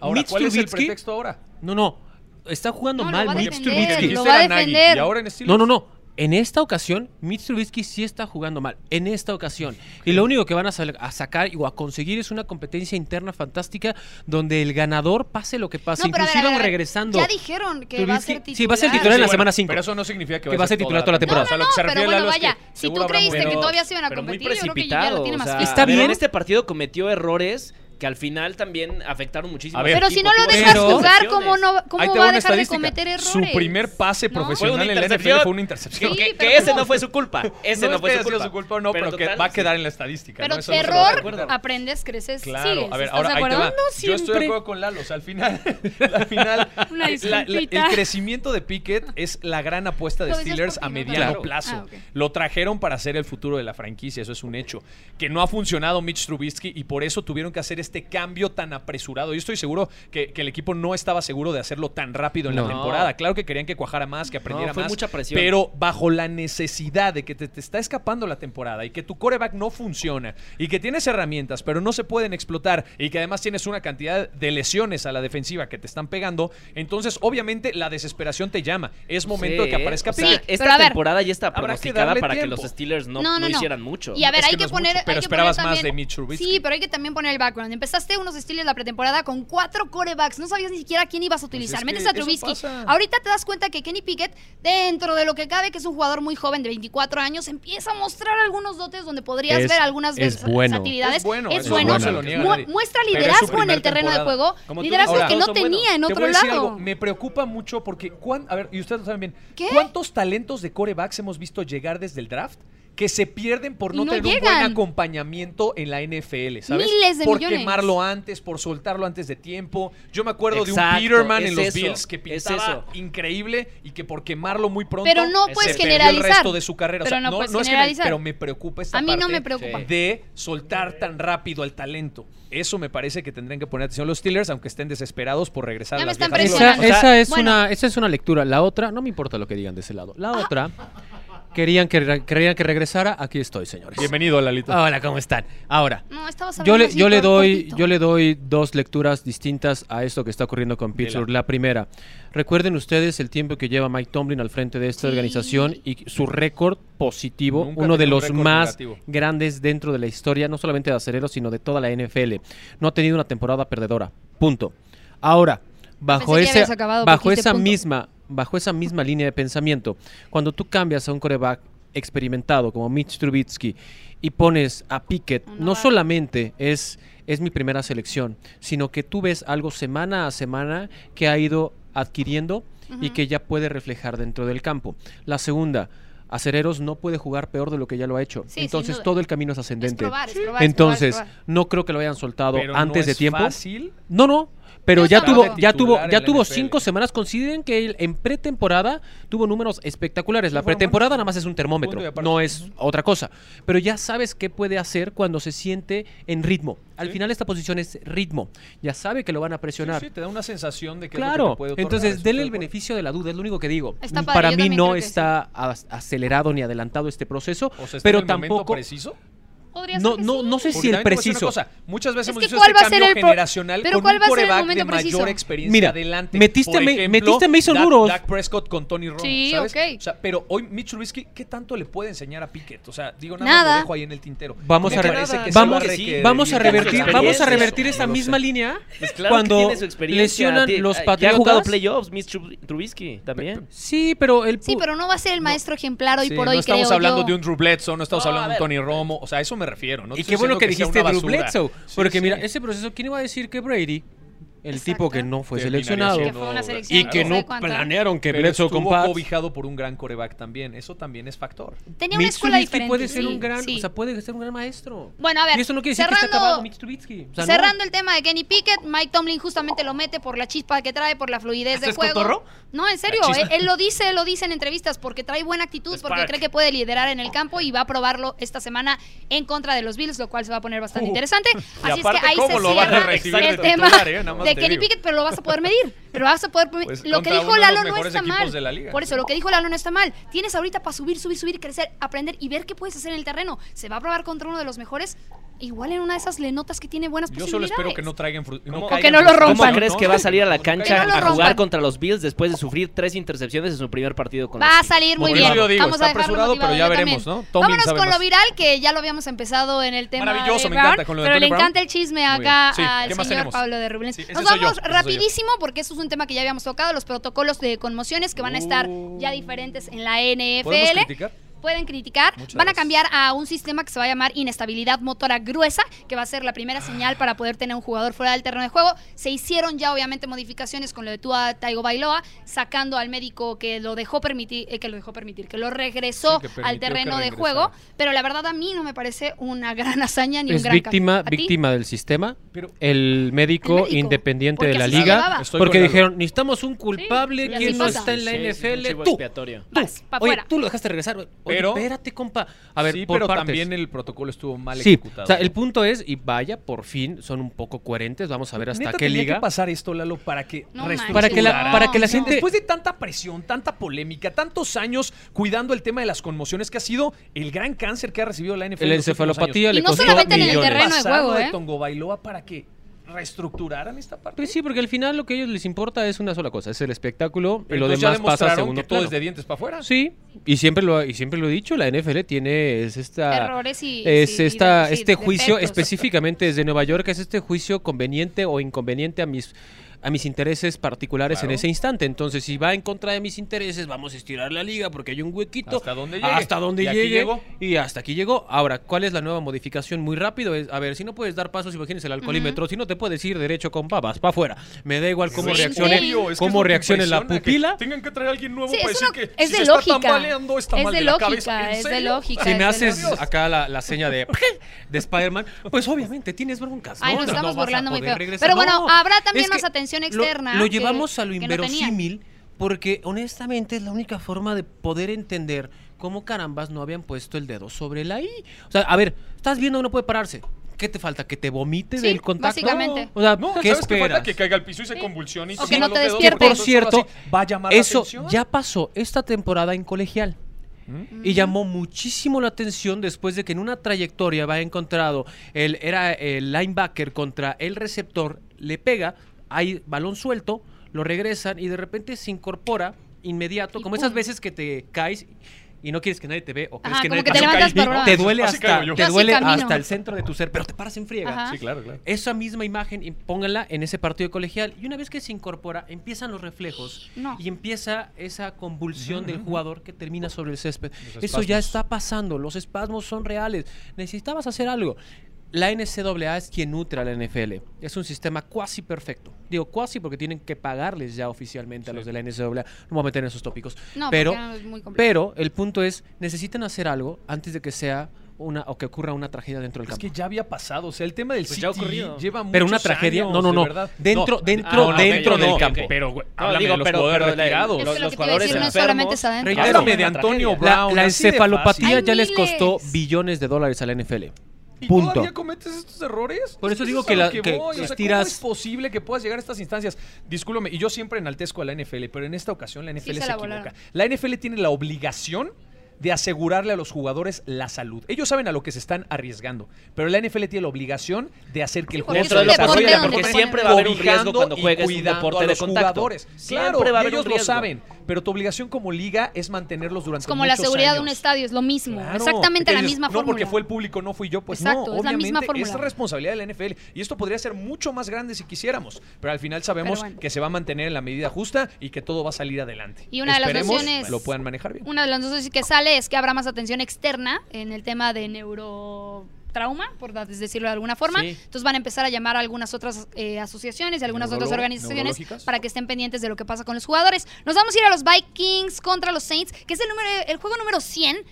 Ahora, Mitch ¿cuál es el pretexto ahora? no, no, está jugando No, lo mal Mitch defender, Trubisky. lo va a defender. Y ahora en. No, no, no. En esta ocasión, Mitch Trubisky sí está jugando mal. En esta ocasión. Y lo único que van a, a sacar o a conseguir es una competencia interna fantástica donde el ganador pase lo que pase. No, pero Inclusive a ver, a ver. regresando. Ya dijeron que va a ser titular. sí, va a ser titular en la semana bueno, 5. Pero eso no significa que, Que va a ser titular toda la temporada. O sea, lo No, que se no, refiere pero bueno, Lalo es que vaya, si tú creíste que todavía se iban a pero competir, yo creo que ya precipitado. lo tiene o más. Está bien. En este partido cometió errores que al final también afectaron muchísimo. A ver, Pero si no lo dejas Pero- jugar. ¿cómo, no, cómo te va a dejar de cometer errores? Su primer pase No. Profesional en la NFL fue una intercepción. Sí, que, ese no fue su culpa. Ese no, es fue que su culpa. su culpa o no, pero, que total, va a sí. quedar en la estadística. Pero ¿no? No error, aprendes, creces, Claro, sigues. a ver, ¿Estás ahora de ahí te va. No Yo estoy de acuerdo con Lalo. O sea, al final, [LAUGHS] al final [LAUGHS] la- la- el crecimiento de Pickett [LAUGHS] es la gran apuesta de Steelers a ¿no? mediano plazo. Ah. Lo trajeron para ser el futuro de la franquicia, eso es un hecho. Que no ha funcionado Mitch Trubisky y por eso tuvieron que hacer este cambio tan apresurado. Yo estoy seguro que, que el equipo no estaba seguro de hacerlo tan rápido en No. la temporada. Claro que querían que cuajara más, que aprendiera No, fue más. mucha presión. Pero bajo la necesidad de que te, te está escapando la temporada y que tu coreback no funciona y que tienes herramientas, pero no se pueden explotar y que además tienes una cantidad de lesiones a la defensiva que te están pegando, entonces obviamente la desesperación te llama. Es momento de que Sí, aparezca o sea, pero esta a ver, temporada ya está que pronosticada darle para que tiempo. los Steelers no, No, no, no no. hicieran mucho. Y a ver, Es hay que que, poner. mucho, hay pero que esperabas poner más también- de Mitch Trubisky. Sí, pero hay que también poner el background. Empezaste unos Steelers la pretemporada con cuatro corebacks. No sabías ni siquiera quién ibas a utilizar. es Metes a Trubisky. Ahorita te das cuenta que Kenny Pickett, dentro de lo que cabe, que es un jugador muy joven de 24 años, empieza a mostrar algunos dotes donde podrías Es- ver algunas es bueno. versatilidades. Es bueno, Es bueno. no Mu- muestra liderazgo en el terreno de juego. Como Liderazgo que no buenos. tenía en Te otro voy a decir lado. algo, me preocupa mucho porque, cuán- a ver, y ustedes lo saben bien, ¿Qué? ¿cuántos talentos de corebacks hemos visto llegar desde el draft que se pierden por no, no tener un buen acompañamiento en la NFL, ¿sabes? Miles de por millones. quemarlo antes, por soltarlo antes de tiempo. Yo me acuerdo Exacto, de un Peterman en los eso, Bills que es pintaba eso. increíble y que por quemarlo muy pronto Pero no se puedes perdió generalizar. el resto de su carrera. O Pero sea, no no, puedes no es que me- generalizar. pero me preocupa esta A mí no parte me preocupa. de soltar tan rápido al talento. Eso me parece que tendrían que poner atención los Steelers, aunque estén desesperados por regresar Ya a me las están viejas Esa, esa es Bueno. una, esa es una lectura. La otra, no me importa lo que digan de ese lado. La otra, querían que, querían que regresara. Aquí estoy, señores. Bienvenido, Lalito. Hola, ¿cómo están? Ahora, No, estabas yo le, yo le doy, yo le doy dos lecturas distintas a esto que está ocurriendo con Pittsburgh. La primera, recuerden ustedes el tiempo que lleva Mike Tomlin al frente de esta Sí. organización y su récord positivo, Nunca uno de un los más negativo. grandes dentro de la historia, no solamente de acereros, sino de toda la NFL. No ha tenido una temporada perdedora. Punto. Ahora, bajo ese, bajo esa punto. misma, bajo esa misma línea de pensamiento, cuando tú cambias a un coreback experimentado como Mitch Trubisky y pones a Pickett, no solamente es, es mi primera selección, sino que tú ves algo semana a semana que ha ido adquiriendo y que ya puede reflejar dentro del campo. La segunda, Acereros no puede jugar peor de lo que ya lo ha hecho. Sí, Entonces todo el camino es Es ascendente. probar, es probar, es probar, es Entonces, probar. no creo que lo hayan soltado Pero antes no de es tiempo. fácil. No, no. Pero ya tuvo, ya tuvo, ya tuvo NFL. cinco semanas. Consideren que él en pretemporada tuvo números espectaculares. La pretemporada nada más es un termómetro, no es otra cosa. Pero ya sabes qué puede hacer cuando se siente en ritmo. Al Sí. final esta posición es ritmo. Ya sabe que lo van a presionar. sí, te da una sensación de que es lo que Claro, te puede otorgar, entonces denle el beneficio de la duda, es lo único que digo. Está padre, Para mí no está acelerado ni adelantado este proceso, O sea, ¿está pero en el tampoco preciso. Podría no ser que no sí. no sé Porque si el preciso. cosa, muchas veces Es hemos que visto ¿cuál este va a ser cambio el pro- generacional pero con cuál un va a ser el momento de preciso? mayor experiencia Mira, adelante. metiste Por ejemplo, metiste Mason Dak- Duros. Dak Prescott con Tony Romo, Sí, ¿sabes? ok. O sea, pero hoy Mitch Trubisky, ¿qué tanto le puede enseñar a Pickett? O sea, digo, nada, Nada. más lo dejo ahí en el tintero. Vamos Me a, sí vamos, a vamos a revertir, vamos a revertir esta No lo misma línea Pues cuando que tiene su experiencia. lesionan los Ya ha Patriotas. jugado playoffs, Mitch Trub- Trubisky también. Sí, pero el Sí, pero no va a ser el maestro ejemplar hoy por no hoy, estamos creo hablando de un Drew Bledsoe, no estamos No, hablando de un. Tony Romo, o sea, eso me refiero. No y qué bueno que sea dijiste Drew. Bledsoe, Sí, porque sí. mira, ese proceso, ¿quién iba a decir que Brady, el Exacto. tipo que no fue Terminaría seleccionado Que siendo- fue una selección y que no planearon que Pero Bledsoe estuvo cobijado por un gran coreback también. Eso también es factor. Tenía una escuela diferente. puede ser sí, un gran, sí. o sea, puede ser un gran maestro. Bueno, a ver, y eso no quiere decir que esté cerrando- acabado Mitch Trubisky. O sea, no. Cerrando el tema de Kenny Pickett, Mike Tomlin justamente lo mete por la chispa que trae, por la fluidez ¿Este de juego. cotorro? No, en serio, él, lo dice, él lo dice en entrevistas porque trae buena actitud, porque cree que puede liderar en el campo y va a probarlo esta semana en contra de los Bills, lo cual se va a poner bastante Uh. interesante. Así es que ahí ¿cómo se lo van a cierra recibir el de tema de Kenny. Pickett, pero lo vas a poder medir. Pero vas a poder Pues lo que dijo Lalo no está mal. de la liga. Por eso lo que dijo Lalo no está mal. Tienes ahorita para subir, subir, subir, crecer, aprender y ver qué puedes hacer en el terreno. Se va a probar contra uno de los mejores. Igual en una de esas le notas que tiene buenas Yo posibilidades. solo espero que no traigan no lo rompan. ¿Cómo crees que va a salir a la cancha no a jugar rompan. contra los Bills después de sufrir tres intercepciones en su primer partido con Va a salir muy bien. yo digo, Vamos está a dejarlo apresurado, pero ya yo veremos. ¿no? Vámonos con lo viral, que ya lo habíamos empezado en el tema Maravilloso, de me encanta con lo de pero Tony le Brown. encanta el chisme acá al ¿qué más señor tenemos? Pablo de Rubén. Sí, Nos vamos yo. rapidísimo porque eso es un tema que ya habíamos tocado, los protocolos de conmociones que van a estar ya diferentes en la ¿Podemos NFL. criticar? Pueden criticar, Muchas van a cambiar a un sistema que se va a llamar inestabilidad motora gruesa, que va a ser la primera señal para poder tener un jugador fuera del terreno de juego. Se hicieron ya obviamente modificaciones con lo de Tua Taigo Bailoa, sacando al médico que lo dejó permitir, eh, que lo dejó permitir, que lo regresó Sí, que al terreno que de juego. Pero la verdad a mí no me parece una [LAUGHS] gran hazaña ni un es gran víctima, víctima del sistema. Pero- el, médico El médico, independiente porque de la liga. porque dijeron, necesitamos un culpable, Sí, y ¿quién así no pasa. está en la Sí, sí, es un NFL? Tú. Tú. Oye, tú lo dejaste regresar. Oye, Pero- espérate, compa. A ver, sí, por pero partes. también el protocolo estuvo mal Sí, ejecutado. o sea, el punto es, y vaya, por fin son un poco coherentes. Vamos a ver hasta Neta, qué tenía liga. que pasar esto, Lalo, para que No. Para que la- para que la gente- Después de tanta presión, tanta polémica, tantos años cuidando el tema de las conmociones, que ha sido el gran cáncer que ha recibido la NFL. Últimos encefalopatía le Y no costó solamente en el millones. terreno de juego, de ¿eh? Tongo Bailoa para que reestructuraran esta parte. Pues sí, porque al final lo que a ellos les importa es una sola cosa, es el espectáculo y lo demás pasa a segundo que todo plano. es de dientes para afuera. Sí, y siempre lo y siempre lo he dicho, la NFL tiene es esta Errores y- es y esta este juicio defectos. específicamente desde Nueva York es este juicio conveniente o inconveniente a mis a mis intereses particulares en ese instante. Entonces, si va en contra de mis intereses, vamos a estirar la liga porque hay un huequito. Hasta donde llegue. Hasta donde Y aquí llegue. llegó. Y hasta aquí llegó. Ahora, ¿cuál es la nueva modificación? Muy rápido. Es, a ver, si no puedes dar pasos, imagínense el alcoholímetro. Si no te puedes ir derecho con papas, para afuera. Me da igual cómo Sí, reaccione, sí. Obvio, es que es cómo reaccione la impresiona, que pupila. Tengan que traer a alguien nuevo Sí, para es decir una- que es si de se está lógica. tambaleando, está Es mal de de la lógica, cabeza. ¿En es de serio? lógica. Si me haces acá la, la seña de, de Spider-Man, pues obviamente tienes broncas. Ay, ¿no? nos No estamos burlando muy poder feo. regresar. Pero bueno, No, habrá también más atención lo- externa Lo, que- llevamos a lo que no inverosímil porque honestamente es la única forma de poder entender cómo carambas no habían puesto el dedo sobre la I. O sea, a ver, estás viendo que no puede pararse. ¿Qué te falta? ¿Que te vomite Sí, del contacto? básicamente. O sea, No, ¿qué ¿sabes qué esperas? falta? Que caiga al piso y se convulsione y O se que suba no los te despierte. porque Por cierto, va a llamar la Eso atención. ya pasó esta temporada en colegial. Y llamó muchísimo la atención después de que en una trayectoria va encontrado el era el linebacker contra el receptor, le pega, hay balón suelto, lo regresan y de repente se incorpora inmediato, Y como esas veces que te caes y no quieres que nadie te ve o crees Ajá, que como nadie que te levantas para te duele Así hasta te duele el centro de tu ser, pero te paras en friega. Ajá. Sí, claro, claro. Esa misma imagen y pónganla en ese partido colegial y una vez que se incorpora empiezan los reflejos No. y empieza esa convulsión del jugador que termina sobre el césped. Eso ya está pasando, los espasmos son reales. Necesitabas hacer algo. La NCAA es quien nutre a la NFL. Es un sistema cuasi perfecto. Digo cuasi porque tienen que pagarles ya oficialmente a los de la NCAA. No me voy a meter en esos tópicos. No, pero, es muy pero el punto es, necesitan hacer algo antes de que sea una o que ocurra una tragedia dentro del Es campo. que ya había pasado, o sea, el tema del Pues ya City ocurrido. lleva Pero una tragedia, años, no, no, no. Dentro, No, dentro, ah, dentro del campo. ok. Pero, güey, No, háblame digo, de los pero- jugadores pero la- retirados. Es los- jugadores decir no es solamente está Claro. de Antonio. La, Brown. la de encefalopatía ya les costó billones de dólares a la NFL. ¿Y Punto. todavía cometes estos errores? Por eso Es digo es que la- que voy, o sea, estiras- ¿Cómo es posible que puedas llegar a estas instancias? Discúlpame, y yo siempre enaltezco a la NFL, pero en esta ocasión la NFL se se, la equivoca. volaron. La NFL tiene la obligación de asegurarle a los jugadores la salud. Ellos saben a lo que se están arriesgando, pero la NFL tiene la obligación de hacer que el juego es Dentro de un lo deporte posible, donde porque siempre va a haber un riesgo cuando juegues un deporte a de los contacto. jugadores. Claro, va a y haber ellos un lo saben, pero tu obligación como liga es mantenerlos durante Es como la seguridad de un estadio, es lo mismo. Claro, Exactamente la dices, misma no, fórmula. porque fue el público, no fui yo. Pues Exacto, no, es la misma obviamente es fórmula. responsabilidad de la NFL. Y esto podría ser mucho más grande si quisiéramos. Pero al final sabemos bueno. que se va a mantener en la medida justa y que todo va a salir adelante. Y una de las Esperemos nociones- lo puedan manejar bien. Una de las noticias que sale es que habrá más atención externa en el tema de neurotrauma, por decirlo de alguna forma. Sí. Entonces van a empezar a llamar a algunas otras eh, asociaciones y algunas otras organizaciones para que estén pendientes de lo que pasa con los jugadores. Nos vamos a ir a los Vikings contra los Saints, que es el número el juego número 100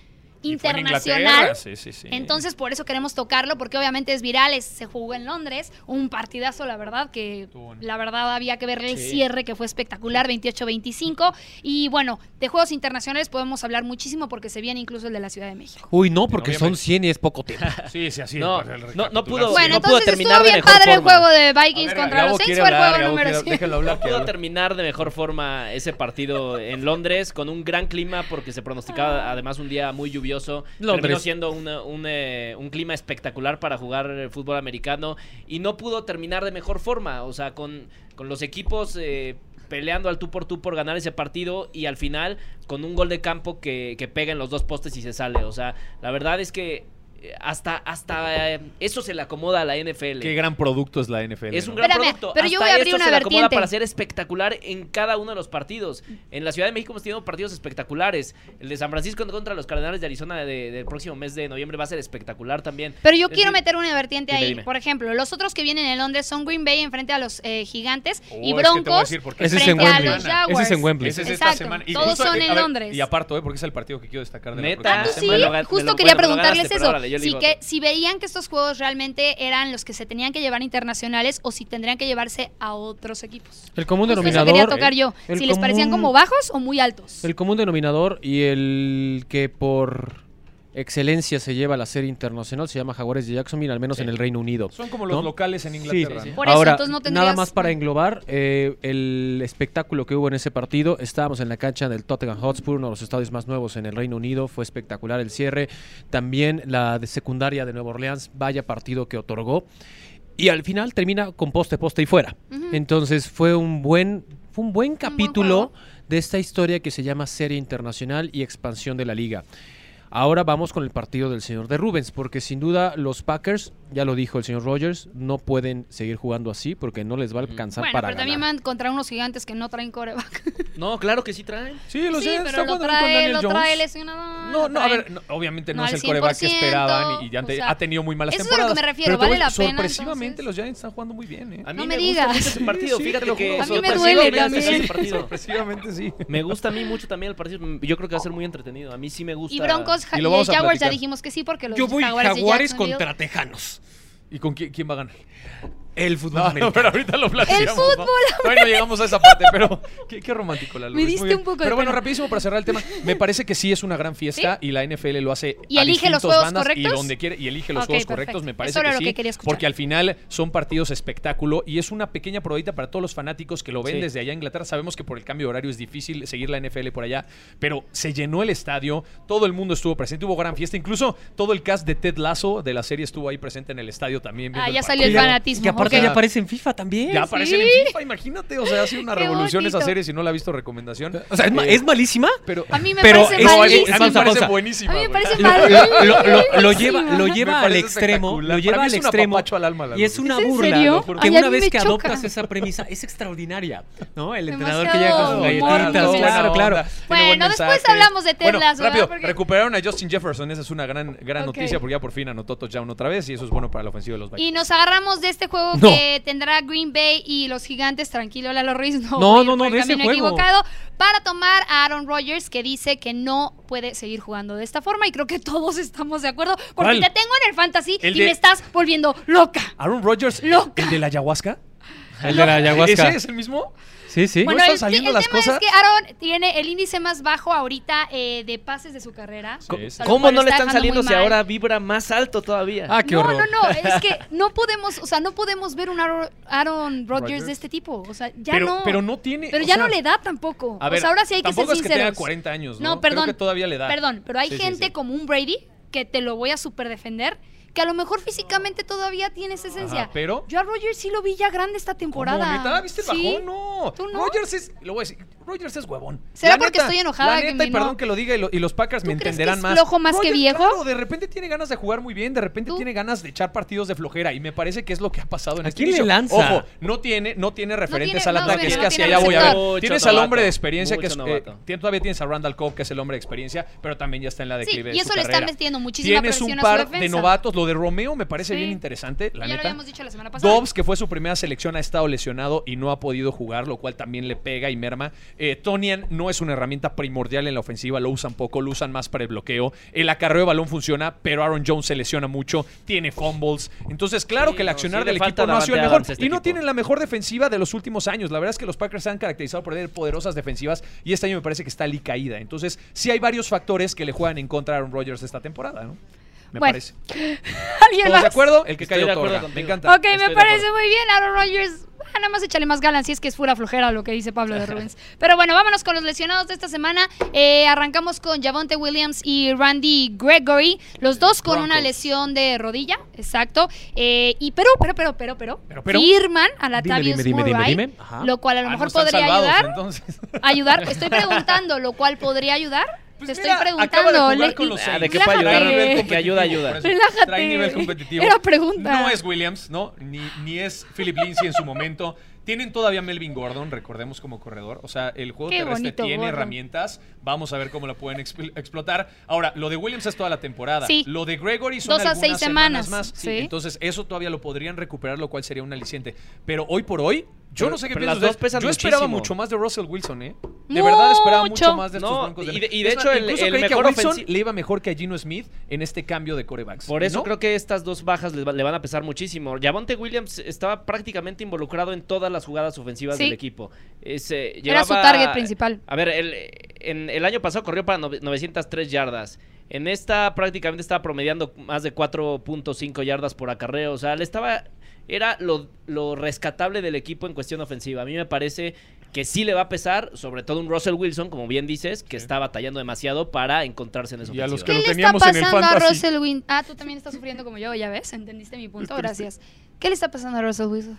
En internacional. Sí, sí, sí. Entonces, por eso queremos tocarlo, porque obviamente es viral, es- se jugó en Londres, un partidazo, la verdad, que la verdad había que ver el Sí. cierre, que fue espectacular, 28-25. Y bueno, de juegos internacionales podemos hablar muchísimo, porque se viene incluso el de la Ciudad de México. Uy, no, porque son 100 y es poco tiempo. [LAUGHS] Sí, sí, así. No, para no- no pudo- Bueno, no pudo entonces terminar estuvo de bien mejor padre el forma. juego de Vikings ver, contra Gabo los Saints, fue el juego Gabo número quiere- 100. déjalo hablar, No pudo terminar de mejor forma ese partido en Londres con un gran clima porque se pronosticaba además un día muy lluvioso. Londres. Terminó siendo una- un, eh, un clima espectacular para jugar eh, fútbol americano y no pudo terminar de mejor forma. O sea, con, con los equipos eh, peleando al tú por tú por ganar ese partido y al final con un gol de campo que, que pega en los dos postes y se sale. O sea, la verdad es que hasta, hasta eh, eso se le acomoda a la NFL. Qué gran producto es la NFL. Es un ¿no? gran Espérame, producto. pero yo voy a abrir esto una se le acomoda vertiente. para ser espectacular en cada uno de los partidos. En la Ciudad de México hemos tenido partidos espectaculares. El de San Francisco contra los Cardenales de Arizona de- del próximo mes de noviembre va a ser espectacular también. Pero yo Es quiero decir, meter una vertiente dime, ahí. dime. Por ejemplo, los otros que vienen en Londres son Green Bay enfrente a los eh, Gigantes Oh, y es que Broncos es frente en a Wembley. los Jaguars. Ese es en Wembley. Ese es esta semana. todos justo, son eh, en ver, Londres. Y aparto, ¿eh? porque es el partido que quiero destacar de la Neta. próxima Ah, sí, me justo quería preguntarles eso. Yo digo que, otro. si veían que estos juegos realmente eran los que se tenían que llevar internacionales o si tendrían que llevarse a otros equipos. El común Justo eso denominador. quería tocar yo. el Si les parecían como bajos o muy altos. El común denominador y el que por excelencia se lleva a la serie internacional se llama Jaguares de Jacksonville, al menos Sí. en el Reino Unido. Son como los ¿no? locales en Inglaterra. sí, sí. ¿no? Por eso, Ahora, entonces no nada tendrías- más para englobar eh, el espectáculo que hubo en ese partido. Estábamos en la cancha del Tottenham Hotspur, uno de los estadios más nuevos en el Reino Unido. Fue espectacular el cierre. También la de secundaria de Nueva Orleans, vaya partido que otorgó. Y al final termina con poste, poste y fuera. Entonces fue un buen, fue un buen capítulo de esta historia que se llama Serie Internacional y Expansión de la Liga. Ahora vamos con el partido del señor de Rubens, porque sin duda los Packers, ya lo dijo el señor Rogers, no pueden seguir jugando así porque no les va a alcanzar Bueno, para pero ganar. también van contra unos gigantes que no traen coreback. [LAUGHS] No, claro que sí traen. Sí, los sí, Giants pero están lo trae, lo trae lesionado. No, lo no, a ver, no, obviamente no, no es el coreback que 100%, esperaban y, y ya te- o sea, ha tenido muy malas eso es a lo que temporadas. me refiero, voy- vale la pena, Sorpresivamente entonces. los Giants están jugando muy bien, ¿eh? A mí No me, me gusta digas. mucho ese partido. Sí, Fíjate te lo que. A mí me sorpresivamente duele ese también. partido. Sorpresivamente sí. Me gusta a mí mucho también el partido. Yo creo que va a ser muy entretenido. A mí sí me gusta. Y Broncos, Y lo Jaguars ya dijimos que sí porque los Yo voy Jaguares contra Tejanos. ¿Y con quién, quién va a ganar? El fútbol No, americano. pero ahorita lo platicamos. El fútbol, no llegamos a esa parte, pero qué, qué romántico la Me diste un poco de Pero bueno, pena. rapidísimo para cerrar el tema. Me parece que sí es una gran fiesta y la NFL lo hace ¿Y a elige los distintos juegos bandas correctos? y donde quiere y elige los Ok, juegos perfecto. correctos. Me parece Eso era que lo sí, que quería escuchar. porque al final son partidos espectáculo y es una pequeña probadita para todos los fanáticos que lo ven Sí. desde allá en Inglaterra. Sabemos que por el cambio de horario es difícil seguir la NFL por allá, pero se llenó el estadio, todo el mundo estuvo presente, hubo gran fiesta, incluso todo el cast de Ted Lasso de la serie estuvo ahí presente en el estadio también. Ah, el ya salió el fanatismo. Aparte ok. ya aparece en FIFA también. Ya aparecen Sí. en FIFA, imagínate. O sea, ha sido una Qué revolución esa serie. Si no la ha visto, recomendación. O sea, ¿es, ma- Eh, es malísima? Pero, A mí me Pero parece es- a mí- me parece buenísima. A mí me güey. parece Lo, malísima. lo- lo- lo lleva, lo lleva al extremo, lo lleva al extremo al alma, y es una ¿Es en burla serio? lo juro, que Ay, a una vez que choca. adoptas esa premisa es extraordinaria, ¿no? El entrenador que llega con sus galletitas, claro, claro. Bueno, buen después hablamos de ¿verdad? rápido, Porque- recuperaron a Justin Jefferson. Esa es una gran, noticia porque ya por fin anotó touchdown otra vez y eso es bueno para la ofensiva de los Vikings. Y nos agarramos de este juego No. que tendrá Green Bay y los gigantes. Tranquilo, Lalo Ruiz. No, No, no, no, el ese juego. equivocado. Para tomar a Aaron Rodgers, que dice que no puede seguir jugando de esta forma. Y creo que todos estamos de acuerdo. Porque ¿Cuál? te tengo en el fantasy El y de- me estás volviendo loca. Aaron Rodgers, Loca. [LAUGHS] el de la ayahuasca. El de la ayahuasca. ¿Ese es el mismo? Sí, sí. ¿No Bueno, están el, saliendo el las tema cosas? es que Aaron tiene el índice más bajo ahorita eh, de pases de su carrera. Sí, O sí. sea, lo ¿Cómo no le está están saliendo si mal. ahora vibra más alto todavía? Ah, qué no, horror. no, no, es que [LAUGHS] no podemos, o sea, no podemos ver un Aaron, Aaron Rodgers de este tipo, o sea, ya pero, no. pero no tiene. Pero o ya sea, no le da tampoco. A ver, o sea, ahora sí hay que ser tampoco es que sinceros. tenga 40 años, ¿no? No, Creo perdón. que todavía le da. Perdón, pero hay Sí, sí, gente sí. como un Brady que te lo voy a super defender, que a lo mejor físicamente todavía tiene esa esencia. Ajá, pero- Yo a Rodgers sí lo vi ya grande esta temporada. ¿Cómo? ¿Viste el Sí. bajón? No. ¿Tú no? Rogers es, lo voy a decir, Rogers es huevón. ¿Será La porque neta, estoy enojada La que neta, y perdón no- que lo diga y, lo- y los Packers me ¿Tú crees que entenderán es más. flojo más que viejo? Claro, de repente tiene ganas de jugar muy bien, de repente ¿Tú? tiene ganas de echar partidos de flojera y me parece que es lo que ha pasado en ¿A este quién le inicio. lanza? Ojo, no tiene, no tiene referentes tiene- al no, ataque, no es que hacia allá voy a ver. Mucho Tienes al hombre de experiencia que es, eh, todavía tienes a Randall Cobb, que es el hombre de experiencia, pero también ya está en la Sí, declive y de eso su le está metiendo muchísima Tienes presión un a su par de novatos, lo de Romeo me parece bien interesante, la ya lo neta. habíamos dicho la semana pasada. Dobbs, que fue su primera selección, ha estado lesionado y no ha podido jugar, lo cual también le pega y merma. Eh, Tonian no es una herramienta primordial en la ofensiva, lo usan poco, lo usan más para el bloqueo. El acarreo de balón funciona, pero Aaron Jones se lesiona mucho, tiene fumbles. Entonces, claro Sí, que el no, accionar sí del equipo no ha sido el mejor. Este y no equipo. tienen la mejor defensiva de los últimos años. La verdad es que los Packers se han caracterizado por tener poderosas defensivas y este año me parece que está caída. Entonces, sí hay varios factores que le juegan en contra a Aaron Rodgers esta temporada, ¿no? Me Bueno, parece. [LAUGHS] ¿Alguien ¿Todos más? de acuerdo? El que Estoy cayó otorga. Me encanta. Ok, me Estoy parece muy bien. Aaron Rodgers, ah, nada más échale más ganas si es que es pura flojera lo que dice Pablo de Rubens. Pero bueno, vámonos con los lesionados de esta semana. Eh, arrancamos con Javonte Williams y Randy Gregory, los dos con una lesión de rodilla, exacto. Eh, y pero, pero, pero, pero, pero, Pero, pero. firman a la Dime, Tavius dime, dime, dime, Murray, dime. Lo cual a lo Ah, mejor podría salvados, ayudar. entonces. Ayudar, estoy [LAUGHS] preguntando, lo cual podría ayudar. Pues Te mira, estoy acaba de preguntando. jugar le- con los y- Ah, ¿de Saints. qué puede ayudar? Nivel Que ayuda, ayuda. Relájate. Trae nivel competitivo. Era pregunta. No es Williams, ¿no? Ni, ni es Philip Lindsay en su momento. Tienen todavía Melvin Gordon, recordemos como corredor. O sea, el juego Qué terrestre bonito tiene Gordon. herramientas. Vamos a ver cómo la pueden expl- explotar. Ahora, lo de Williams es toda la temporada. Sí. Lo de Gregory son Dos a algunas seis semanas, más. sí. Entonces, eso todavía lo podrían recuperar, lo cual sería un aliciente. Pero hoy por hoy, yo Pero- no sé qué pero piensan las dos ustedes. pesan Yo esperaba muchísimo. mucho más de Russell Wilson, ¿eh? De verdad esperaba mucho más de estos No, Broncos. y de- y de hecho, más, el- incluso el creí que a mejor Wilson ofensi- le iba mejor que a Gino Smith en este cambio de corebacks. Por eso ¿no? creo que estas dos bajas le, va- le van a pesar muchísimo. Javonte Williams estaba prácticamente involucrado en todas las jugadas ofensivas Sí. del equipo. Es, eh, Era su target principal. A ver, el, en el año pasado corrió para nove- 903 yardas. En esta prácticamente estaba promediando más de 4.5 yardas por acarreo. O sea, le estaba. Era lo, lo rescatable del equipo en cuestión ofensiva. A mí me parece que sí le va a pesar, sobre todo un Russell Wilson, como bien dices, que está batallando demasiado para encontrarse en esa Y a los ofensiva. que ¿Qué lo le está teníamos en el pasando a. Russell Wilson? Ah, tú también estás sufriendo como yo, ya ves, entendiste mi punto, gracias. ¿Qué le está pasando a Russell Wilson?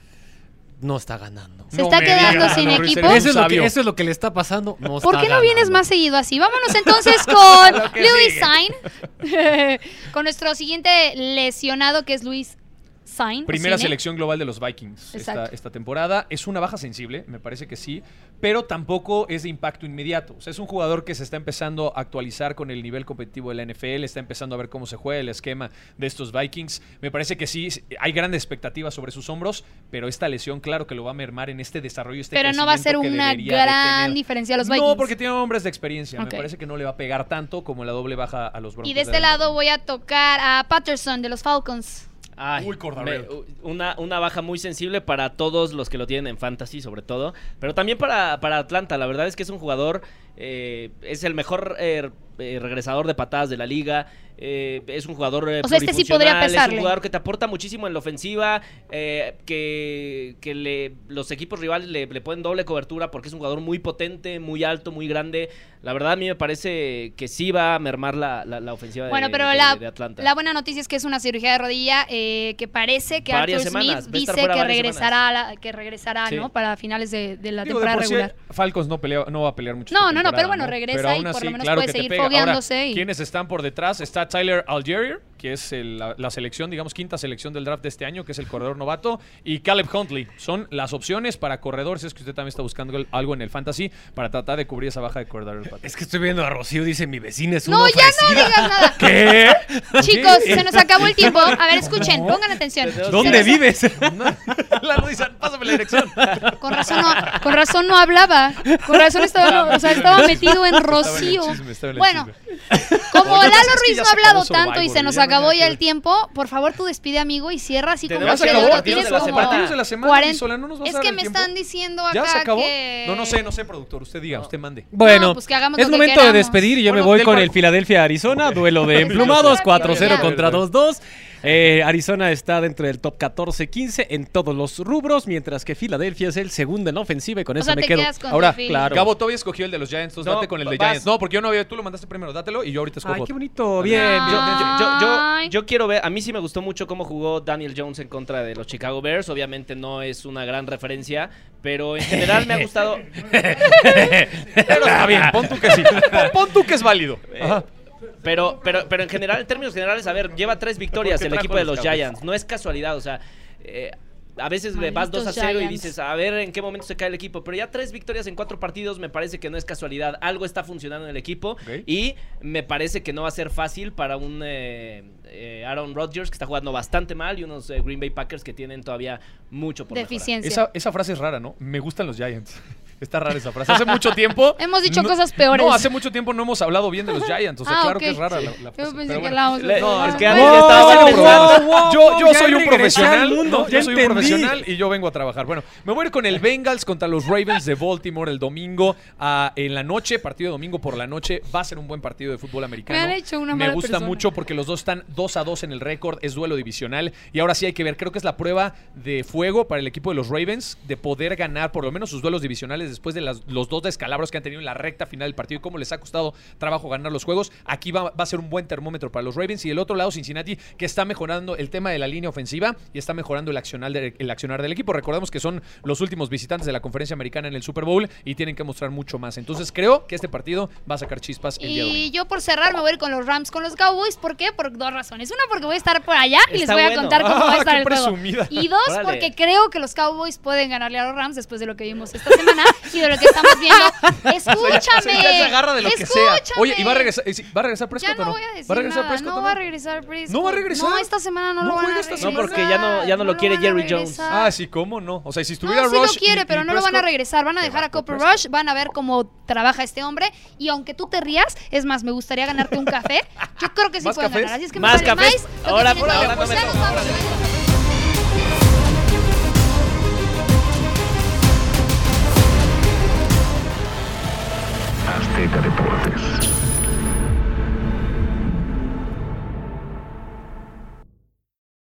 no está ganando. Se está quedando sin Ruiz, equipo. Eso es, lo que, eso es lo que le está pasando. No ¿Por está qué no vienes más seguido así? Vámonos entonces con [LAUGHS] Luis sigue. Sain, [LAUGHS] con nuestro siguiente lesionado que es Luis Sain. Primera Cine. selección global de los Vikings esta, temporada. Es una baja sensible, me parece que sí, pero tampoco es de impacto inmediato. O sea, es un jugador que se está empezando a actualizar con el nivel competitivo de la NFL, está empezando a ver cómo se juega el esquema de estos Vikings. Me parece que sí, hay grandes expectativas sobre sus hombros, pero esta lesión, claro que lo va a mermar en este desarrollo. Este Pero no va a ser una gran diferencia a los Vikings. No, porque tiene hombres de experiencia. Me parece que no le va a pegar tanto como la doble baja a los Broncos. Y de este lado voy a tocar a Patterson de los Falcons. Ay, Uy, me- una, una baja muy sensible para todos los que lo tienen en fantasy, sobre todo. Pero también para, para Atlanta. La verdad es que es un jugador. eh, es el mejor eh, eh, regresador de patadas de la liga. Eh, es un jugador. eh, O sea, este sí podría plurifuncional, Es pesarle. un jugador que te aporta muchísimo en la ofensiva. eh, que que le, los equipos rivales le, le ponen doble cobertura porque es un jugador muy potente, muy alto, muy grande. La verdad, a mí me parece que sí va a mermar la, la- la ofensiva de, Bueno, pero de- la, de Atlanta. la buena noticia es que es una cirugía de rodilla eh, que parece que Varias Arthur semanas, Smith dice que regresará, a la- que regresará Sí. ¿no? para finales de, de la Digo, de temporada por sí, regular. Falcons no, pelea, no va a pelear mucho. No, no, no, pero bueno, regresa Pero y aún por lo así, menos claro puede seguir fogueándose y- ¿Quiénes están por detrás? Está Tyler Algerier. Que es el- la, la selección, digamos, quinta selección del draft de este año, que es el corredor novato, y Caleb Huntley. Son las opciones para corredores, si es que usted también está buscando el- algo en el fantasy, para tratar de cubrir esa baja de corredor. Es que estoy viendo a Rocío, dice mi vecina es No, una ya no ofrecida". digas nada. [LAUGHS] ¿Qué? [LAUGHS] Chicos, se nos acabó el tiempo. A ver, escuchen, pongan atención. ¿Dónde vives? [LAUGHS] la Luisa, pásame la dirección. Con razón, no, con razón no hablaba. Con razón estaba, no, o sea, estaba metido en Rocío. chisme, estaba en el Bueno, chisme. como Lalo Ruiz no ha hablado acabó tanto y se nos no acabó ya el tiempo, por favor tú despide amigo y cierra así como que acabar lo partidos de la semana. Partidos de la semana, 40. Isola, ¿no nos vas a Es dar que el me tiempo? están diciendo acá ¿Ya se acabó? que... No, no sé, no sé, productor. Usted diga, usted mande. Bueno, pues que hagamos es lo que momento queramos. de despedir y yo Bueno, me voy del con el Philadelphia Arizona, duelo de [LAUGHS] emplumados, 4-0 Ya. contra 2-2. Eh, Arizona está dentro del top 14-15 en todos los rubros, mientras que Filadelfia es el segundo en la ofensiva y con O eso sea, me te quedo. quedas con Ahora, claro. Gabo todavía escogió el de los Giants, entonces No, date con el de vas. Giants. No, porque yo no había, tú lo mandaste primero, dátelo y yo ahorita escojo. Ay, qué bonito, bien, bien, bien. Yo, yo- quiero ver, a mí sí me gustó mucho cómo jugó Daniel Jones en contra de los Chicago Bears. Obviamente no es una gran referencia, pero en general me ha gustado. [LAUGHS] Pero está bien, pon tú que sí. Pon- [LAUGHS] Pon tú que es válido. Ajá. Pero, pero, pero en general, en términos generales, a ver, lleva tres victorias ¿Por qué el equipo de los? Giants. No es casualidad, o sea. eh, a veces le vas 2 a Malditos 0 y dices, a ver en qué momento se cae el equipo. Pero ya tres victorias en cuatro partidos me parece que no es casualidad. Algo está funcionando en el equipo. Y me parece que no va a ser fácil para un eh, eh, Aaron Rodgers que está jugando bastante mal y unos eh, Green Bay Packers que tienen todavía mucho por mejorar. Deficiencia. Esa, esa frase es rara, ¿no? Me gustan los Giants. Está rara esa frase. Hace mucho tiempo. [LAUGHS] Hemos dicho no- cosas peores. No, hace mucho tiempo no hemos hablado bien de los Giants. O sea, [LAUGHS] Ah, claro que es rara la, la Yo frase. pensé pero que bueno. Le- todo. es que Bueno, alguien estaba pensando. Yo, yo ya soy un profesional. mundo, ¿no? Yo soy un profesional y yo vengo a trabajar. Bueno, me voy a ir con el [LAUGHS] Bengals contra los Ravens de Baltimore el domingo ah, en la noche. Partido de domingo por la noche. Va a ser un buen partido de fútbol americano. Me han hecho una Me gusta persona. mucho porque los dos están 2 a 2 en el récord. Es duelo divisional. Y ahora sí hay que ver. Creo que es la prueba de fuego para el equipo de los Ravens de poder ganar por lo menos sus duelos divisionales después de las- los dos descalabros que han tenido en la recta final del partido y cómo les ha costado trabajo ganar los juegos. Aquí va, va a ser un buen termómetro para los Ravens. Y del otro lado, Cincinnati, que está mejorando el tema de la línea ofensiva y está mejorando el accionar, de- el accionar del equipo. Recordemos que son los últimos visitantes de la conferencia americana en el Super Bowl y tienen que mostrar mucho más. Entonces creo que este partido va a sacar chispas el día Y domingo. yo por cerrar me voy a ir con los Rams con los Cowboys. ¿Por qué? Por dos razones. Una porque voy a estar por allá y les voy a contar cómo va a [LAUGHS] estar el juego. presumida. Y dos Órale. porque creo que los Cowboys pueden ganarle a los Rams después de lo que vimos esta semana [LAUGHS] y de lo que estamos viendo. [LAUGHS] Escúchame. Ya se agarra de lo que sea. Oye, ¿y va a regresar, eh, ¿va a regresar Prescott Ya o no no? voy a decir ¿Va a regresar nada. Prescott no o va a regresar Prescott. ¿No va a regresar? No, esta semana no, ¿No lo van a regresar. semana? No, porque ya no- ya no lo quiere Jerry Jones. Ah, sí, ¿cómo no? O sea, si estuviera No, sí Rush lo quiere, y- pero y no lo van a regresar. Van a dejar a Prescott. Rush, van a ver cómo trabaja este hombre. Y aunque tú te rías, es más, me gustaría ganarte un café. Yo creo que sí ¿Más pueden ganar. Así es que me Más cafés. Ahora por ahora Azteca Deportes.